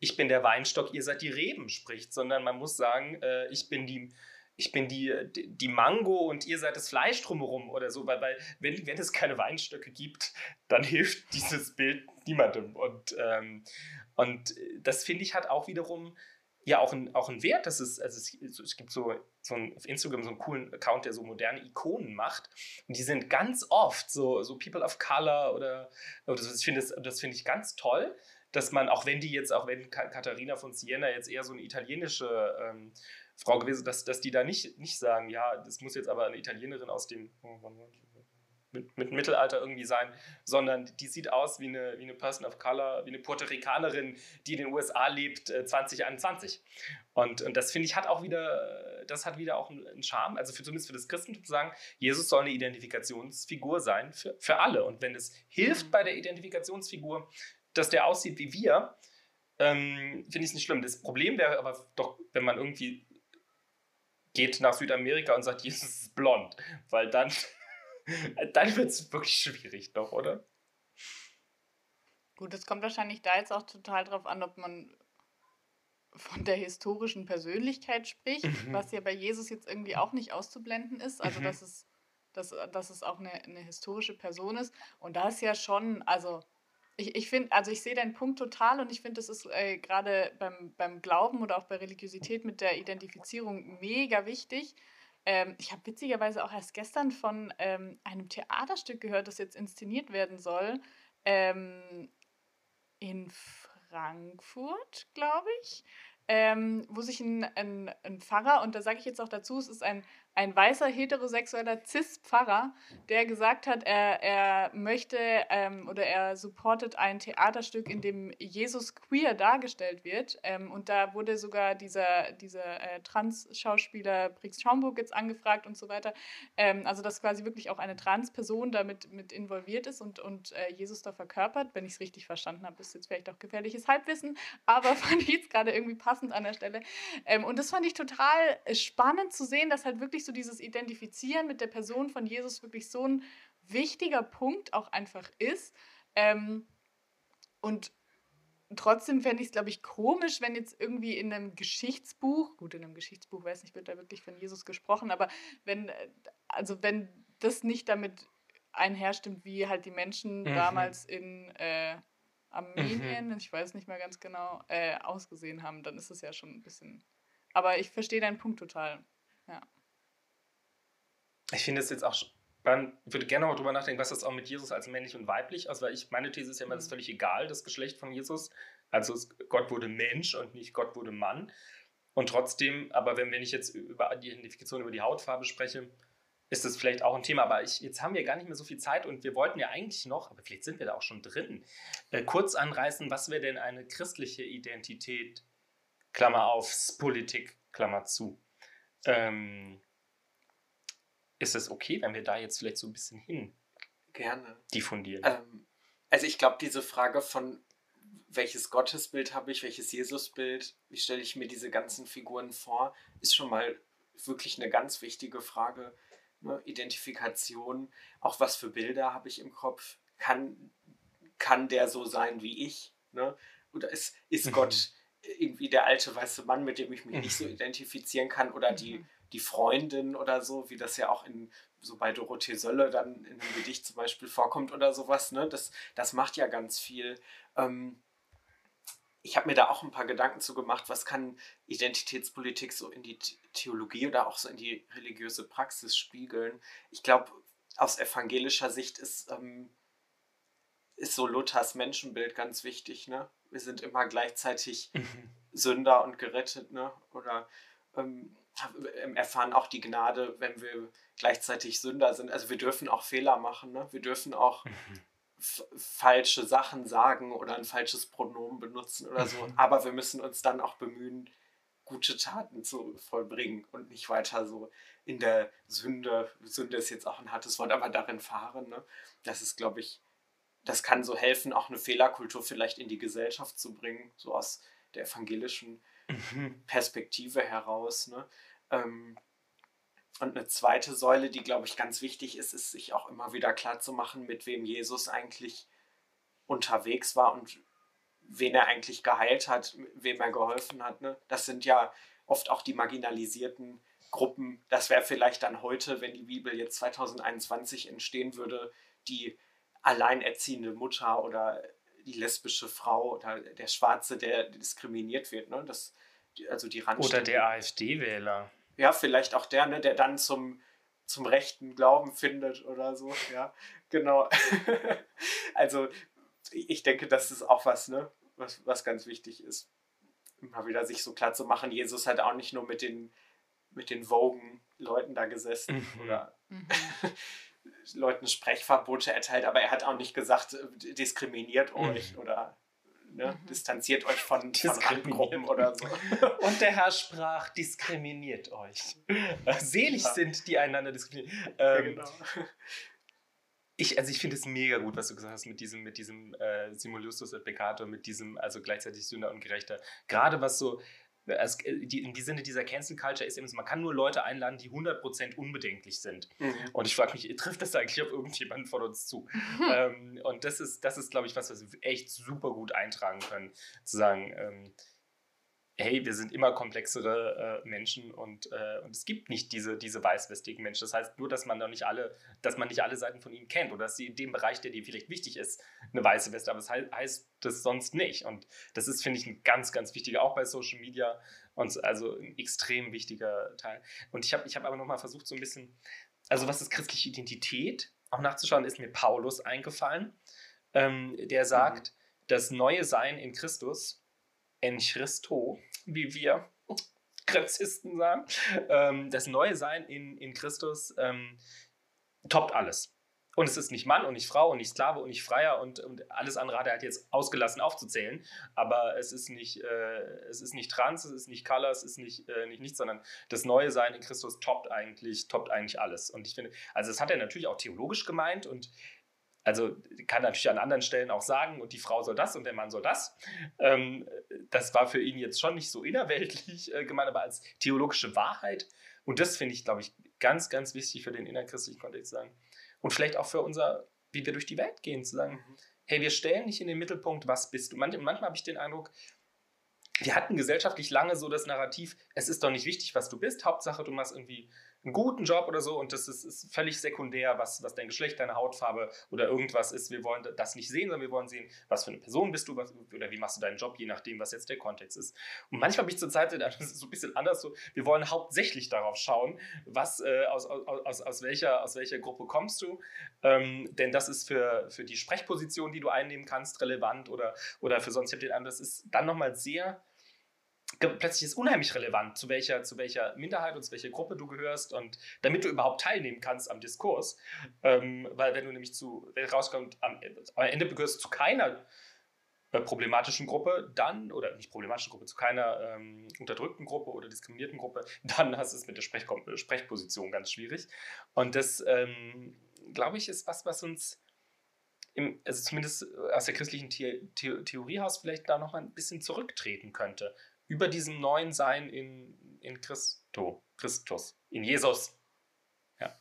ich bin der Weinstock, ihr seid die Reben spricht, sondern man muss sagen, äh, ich bin die, ich bin die, die Mango und ihr seid das Fleisch drumherum oder so, weil, weil wenn, wenn es keine Weinstöcke gibt, dann hilft dieses Bild niemandem. Und, ähm, und das finde ich hat auch wiederum ja auch einen auch Wert, dass es, also es, es gibt so, so ein, auf Instagram so einen coolen Account, der so moderne Ikonen macht. Und die sind ganz oft so, so People of Color oder, oder so. Finde das, das finde ich ganz toll, dass man, auch wenn die jetzt, auch wenn Katharina von Siena jetzt eher so eine italienische ähm, Frau gewesen, dass, dass die da nicht, nicht sagen, ja, das muss jetzt aber eine Italienerin aus dem mit, mit Mittelalter irgendwie sein, sondern die sieht aus wie eine, wie eine Person of Color, wie eine Puerto Ricanerin, die in den USA lebt, 2021. Äh, und, und das finde ich hat auch wieder, das hat wieder auch einen Charme, also für, zumindest für das Christentum zu sagen, Jesus soll eine Identifikationsfigur sein für, für alle. Und wenn es hilft mhm. bei der Identifikationsfigur, dass der aussieht wie wir, ähm, finde ich es nicht schlimm. Das Problem wäre aber doch, wenn man irgendwie geht nach Südamerika und sagt, Jesus ist blond, weil dann, dann wird es wirklich schwierig doch, oder? Gut, es kommt wahrscheinlich da jetzt auch total drauf an, ob man von der historischen Persönlichkeit spricht, mhm. was ja bei Jesus jetzt irgendwie auch nicht auszublenden ist. Also, mhm. dass, es, dass, dass es auch eine, eine historische Person ist. Und da ist ja schon, also ich, ich finde, also ich sehe deinen Punkt total und ich finde, das ist äh, gerade beim, beim Glauben oder auch bei Religiosität mit der Identifizierung mega wichtig. Ähm, ich habe witzigerweise auch erst gestern von ähm, einem Theaterstück gehört, das jetzt inszeniert werden soll. Ähm, in Frankfurt, glaube ich. Ähm, wo sich ein, ein, ein Pfarrer, und da sage ich jetzt auch dazu, es ist ein ein weißer heterosexueller Cis-Pfarrer, der gesagt hat, er, er möchte ähm, oder er supportet ein Theaterstück, in dem Jesus queer dargestellt wird. Ähm, und da wurde sogar dieser, dieser äh, Trans-Schauspieler Brix Schaumburg jetzt angefragt und so weiter. Ähm, also, dass quasi wirklich auch eine Trans-Person damit mit involviert ist und, und äh, Jesus da verkörpert. Wenn ich es richtig verstanden habe, ist jetzt vielleicht auch gefährliches Halbwissen, aber fand ich jetzt gerade irgendwie passend an der Stelle. Ähm, und das fand ich total spannend zu sehen, dass halt wirklich so dieses Identifizieren mit der Person von Jesus wirklich so ein wichtiger Punkt auch einfach ist. Ähm, und trotzdem fände ich es, glaube ich, komisch, wenn jetzt irgendwie in einem Geschichtsbuch, gut, in einem Geschichtsbuch, weiß nicht, wird da wirklich von Jesus gesprochen, aber wenn, äh, also wenn das nicht damit einherstimmt, wie halt die Menschen mhm. damals in äh, Armenien, mhm. ich weiß nicht mehr ganz genau, äh, ausgesehen haben, dann ist es ja schon ein bisschen. Aber ich verstehe deinen Punkt total. Ja ich finde es jetzt auch spannend, ich würde gerne mal drüber nachdenken, was das auch mit Jesus als männlich und weiblich, also weil ich, meine These ist ja immer, das ist mhm. völlig egal, das Geschlecht von Jesus. Also Gott wurde Mensch und nicht Gott wurde Mann. Und trotzdem, aber wenn, wenn ich jetzt über die Identifikation über die Hautfarbe spreche, ist das vielleicht auch ein Thema. Aber ich, jetzt haben wir gar nicht mehr so viel Zeit und wir wollten ja eigentlich noch, aber vielleicht sind wir da auch schon drin, äh, kurz anreißen, was wäre denn eine christliche Identität, Klammer auf, Politik, Klammer zu. Ähm, ist es okay, wenn wir da jetzt vielleicht so ein bisschen hin Gerne. diffundieren? Ähm, also ich glaube, diese Frage von welches Gottesbild habe ich, welches Jesusbild, wie stelle ich mir diese ganzen Figuren vor, ist schon mal wirklich eine ganz wichtige Frage. Ne? Identifikation, auch was für Bilder habe ich im Kopf, kann, kann der so sein wie ich? Ne? Oder ist, ist. Gott irgendwie der alte weiße Mann, mit dem ich mich nicht so identifizieren kann oder die, mhm die Freundin oder so, wie das ja auch in so bei Dorothee Sölle dann in einem Gedicht zum Beispiel vorkommt oder sowas, ne? Das, das macht ja ganz viel. Ähm, ich habe mir da auch ein paar Gedanken zu gemacht, was kann Identitätspolitik so in die Theologie oder auch so in die religiöse Praxis spiegeln. Ich glaube, aus evangelischer Sicht ist, ähm, ist so Luthers Menschenbild ganz wichtig. Ne? Wir sind immer gleichzeitig mhm. Sünder und gerettet. Ne? Oder ähm, erfahren auch die Gnade, wenn wir gleichzeitig Sünder sind. Also wir dürfen auch Fehler machen, ne? wir dürfen auch mhm. falsche Sachen sagen oder ein falsches Pronomen benutzen oder so, mhm. aber wir müssen uns dann auch bemühen, gute Taten zu vollbringen und nicht weiter so in der Sünde, Sünde ist jetzt auch ein hartes Wort, aber darin fahren. Ne? Das ist, glaube ich, das kann so helfen, auch eine Fehlerkultur vielleicht in die Gesellschaft zu bringen, so aus der evangelischen mhm. Perspektive heraus. Ne? Ähm, und eine zweite Säule, die, glaube ich, ganz wichtig ist, ist sich auch immer wieder klar zu machen, mit wem Jesus eigentlich unterwegs war und wen er eigentlich geheilt hat, wem er geholfen hat. Ne? Das sind ja oft auch die marginalisierten Gruppen. Das wäre vielleicht dann heute, wenn die Bibel jetzt 2021 entstehen würde, die alleinerziehende Mutter oder die lesbische Frau oder der Schwarze, der diskriminiert wird. Ne? Das, also die Oder der AfD-Wähler ja, vielleicht auch der, ne, der dann zum, zum rechten Glauben findet oder so, ja, genau. also ich denke, das ist auch was, ne, was, was ganz wichtig ist. Immer wieder sich so klar zu machen, Jesus hat auch nicht nur mit den, mit den Vogen Leuten da gesessen mhm. oder mhm. Leuten Sprechverbote erteilt, aber er hat auch nicht gesagt, diskriminiert mhm. euch oder Ne? Mhm. Distanziert euch von, von Randgruppen oder so. Und der Herr sprach, diskriminiert euch. Selig ja. sind, die einander diskriminieren. Ähm, ja, genau. Ich, also ich finde es mega gut, was du gesagt hast mit diesem, mit diesem äh, Simulustus et Peccator, mit diesem, also gleichzeitig Sünder und Gerechter. Gerade was so, es, äh, die, in die Sinne dieser Cancel Culture ist eben, man kann nur Leute einladen, die 100% unbedenklich sind. Mhm. Und ich frage mich, trifft das eigentlich auf irgendjemanden von uns zu? ähm, und das ist, das ist glaube ich, was, was wir echt super gut eintragen können. Zu sagen, ähm, hey, wir sind immer komplexere äh, Menschen und, äh, und es gibt nicht diese, diese weißwestigen Menschen. Das heißt nur, dass man da nicht alle, dass man nicht alle Seiten von ihnen kennt oder dass sie in dem Bereich, der dir vielleicht wichtig ist, eine weiße Weste, aber das heißt, heißt das sonst nicht. Und das ist, finde ich, ein ganz, ganz wichtiger, auch bei Social Media und also ein extrem wichtiger Teil. Und ich habe ich hab aber nochmal versucht, so ein bisschen, also was ist christliche Identität, auch nachzuschauen, ist mir Paulus eingefallen, ähm, der sagt, mhm. das neue Sein in Christus en Christo, wie wir Grazisten sagen, ähm, das neue Sein in, in Christus ähm, toppt alles. Und es ist nicht Mann und nicht Frau und nicht Sklave und nicht Freier und, und alles andere hat er halt jetzt ausgelassen aufzuzählen. Aber es ist nicht, äh, es ist nicht trans, es ist nicht color, es ist nicht, äh, nicht nichts, sondern das neue Sein in Christus toppt eigentlich, toppt eigentlich alles. Und ich finde, also das hat er natürlich auch theologisch gemeint und also kann natürlich an anderen Stellen auch sagen, und die Frau soll das und der Mann soll das. Ähm, das war für ihn jetzt schon nicht so innerweltlich äh, gemeint, aber als theologische Wahrheit. Und das finde ich, glaube ich, ganz, ganz wichtig für den innerchristlichen Kontext zu sagen. Und vielleicht auch für unser, wie wir durch die Welt gehen, zu sagen, mhm. hey, wir stellen nicht in den Mittelpunkt, was bist du. manchmal habe ich den Eindruck, wir hatten gesellschaftlich lange so das Narrativ, es ist doch nicht wichtig, was du bist, Hauptsache du machst irgendwie einen guten Job oder so und das ist, ist, völlig sekundär, was, was dein Geschlecht, deine Hautfarbe oder irgendwas ist. Wir wollen das nicht sehen, sondern wir wollen sehen, was für eine Person bist du was, oder wie machst du deinen Job, je nachdem, was jetzt der Kontext ist. Und manchmal bin ich zur Zeit, das ist so ein bisschen anders, so, wir wollen hauptsächlich darauf schauen, was, äh, aus, aus, aus, welcher, aus welcher Gruppe kommst du, ähm, denn das ist für, für die Sprechposition, die du einnehmen kannst, relevant oder, oder für sonst, ich habe den Eindruck, das ist dann nochmal sehr plötzlich ist unheimlich relevant, zu welcher, zu welcher Minderheit und zu welcher Gruppe du gehörst und damit du überhaupt teilnehmen kannst am Diskurs. Ähm, weil wenn du nämlich zu, wenn rauskommt, am, am Ende gehörst zu keiner äh, problematischen Gruppe, dann, oder nicht problematischen Gruppe, zu keiner ähm, unterdrückten Gruppe oder diskriminierten Gruppe, dann hast du es mit der Sprech Sprechposition ganz schwierig. Und das, ähm, glaube ich, ist was, was uns im, also zumindest aus der christlichen The The Theoriehaus vielleicht da noch mal ein bisschen zurücktreten könnte über diesem neuen Sein in, in Christo, Christus, in Jesus. Ja.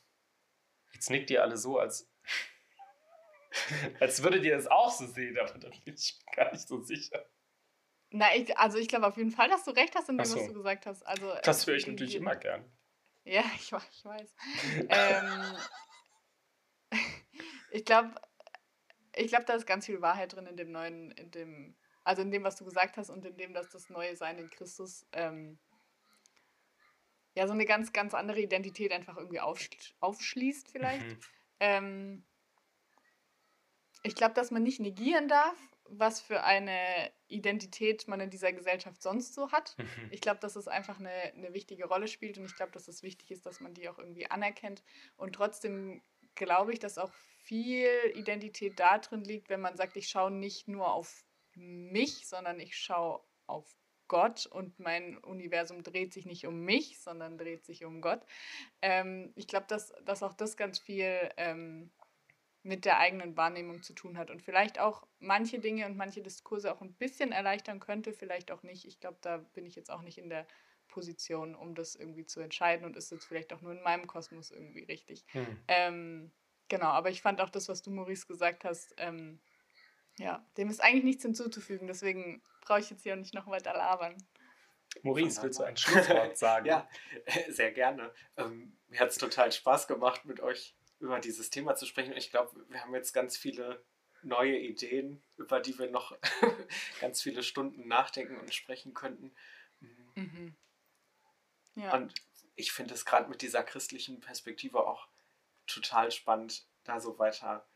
Jetzt nickt ihr alle so, als, als würdet ihr das auch so sehen, aber da bin ich gar nicht so sicher. Na, ich, also ich glaube auf jeden Fall, dass du recht hast in dem, so. was du gesagt hast. Also, das höre ich natürlich immer gern. Ja, ich, ich weiß. ähm, ich glaube, ich glaube, da ist ganz viel Wahrheit drin in dem neuen, in dem also in dem, was du gesagt hast und in dem, dass das neue Sein in Christus ähm, ja so eine ganz, ganz andere Identität einfach irgendwie aufsch aufschließt vielleicht. Mhm. Ähm, ich glaube, dass man nicht negieren darf, was für eine Identität man in dieser Gesellschaft sonst so hat. Mhm. Ich glaube, dass es einfach eine, eine wichtige Rolle spielt und ich glaube, dass es wichtig ist, dass man die auch irgendwie anerkennt. Und trotzdem glaube ich, dass auch viel Identität da drin liegt, wenn man sagt, ich schaue nicht nur auf mich, sondern ich schaue auf Gott und mein Universum dreht sich nicht um mich, sondern dreht sich um Gott. Ähm, ich glaube, dass, dass auch das ganz viel ähm, mit der eigenen Wahrnehmung zu tun hat und vielleicht auch manche Dinge und manche Diskurse auch ein bisschen erleichtern könnte, vielleicht auch nicht. Ich glaube, da bin ich jetzt auch nicht in der Position, um das irgendwie zu entscheiden und ist jetzt vielleicht auch nur in meinem Kosmos irgendwie richtig. Hm. Ähm, genau, aber ich fand auch das, was du, Maurice, gesagt hast, ähm, ja, dem ist eigentlich nichts hinzuzufügen, deswegen brauche ich jetzt hier nicht noch weiter labern. Maurice, willst du ein Schlusswort sagen? ja, sehr gerne. Ähm, mir hat es total Spaß gemacht, mit euch über dieses Thema zu sprechen. Ich glaube, wir haben jetzt ganz viele neue Ideen, über die wir noch ganz viele Stunden nachdenken und sprechen könnten. Mhm. mhm. Ja. Und ich finde es gerade mit dieser christlichen Perspektive auch total spannend, da so weiter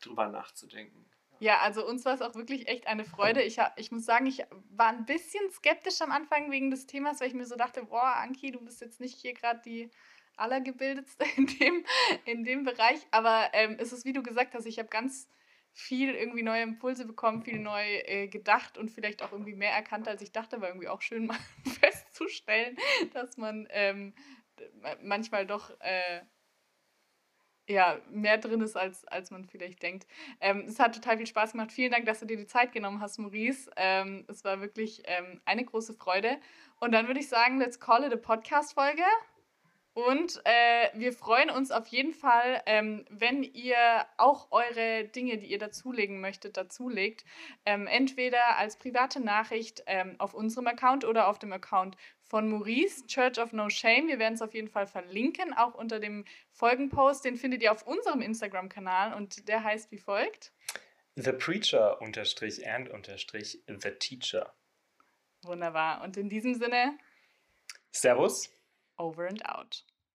drüber nachzudenken. Ja, also uns war es auch wirklich echt eine Freude. Ich, ich muss sagen, ich war ein bisschen skeptisch am Anfang wegen des Themas, weil ich mir so dachte, boah, Anki, du bist jetzt nicht hier gerade die Allergebildetste in dem, in dem Bereich. Aber ähm, es ist, wie du gesagt hast, ich habe ganz viel irgendwie neue Impulse bekommen, viel neu äh, gedacht und vielleicht auch irgendwie mehr erkannt, als ich dachte, war irgendwie auch schön mal festzustellen, dass man ähm, manchmal doch äh, ja, mehr drin ist, als, als man vielleicht denkt. Ähm, es hat total viel Spaß gemacht. Vielen Dank, dass du dir die Zeit genommen hast, Maurice. Ähm, es war wirklich ähm, eine große Freude. Und dann würde ich sagen, let's call it a Podcast-Folge. Und äh, wir freuen uns auf jeden Fall, ähm, wenn ihr auch eure Dinge, die ihr dazulegen möchtet, dazulegt. Ähm, entweder als private Nachricht ähm, auf unserem Account oder auf dem Account von Maurice, Church of No Shame. Wir werden es auf jeden Fall verlinken, auch unter dem Folgenpost. Den findet ihr auf unserem Instagram-Kanal und der heißt wie folgt. The Preacher unterstrich and unterstrich The Teacher. Wunderbar. Und in diesem Sinne. Servus. Over and out.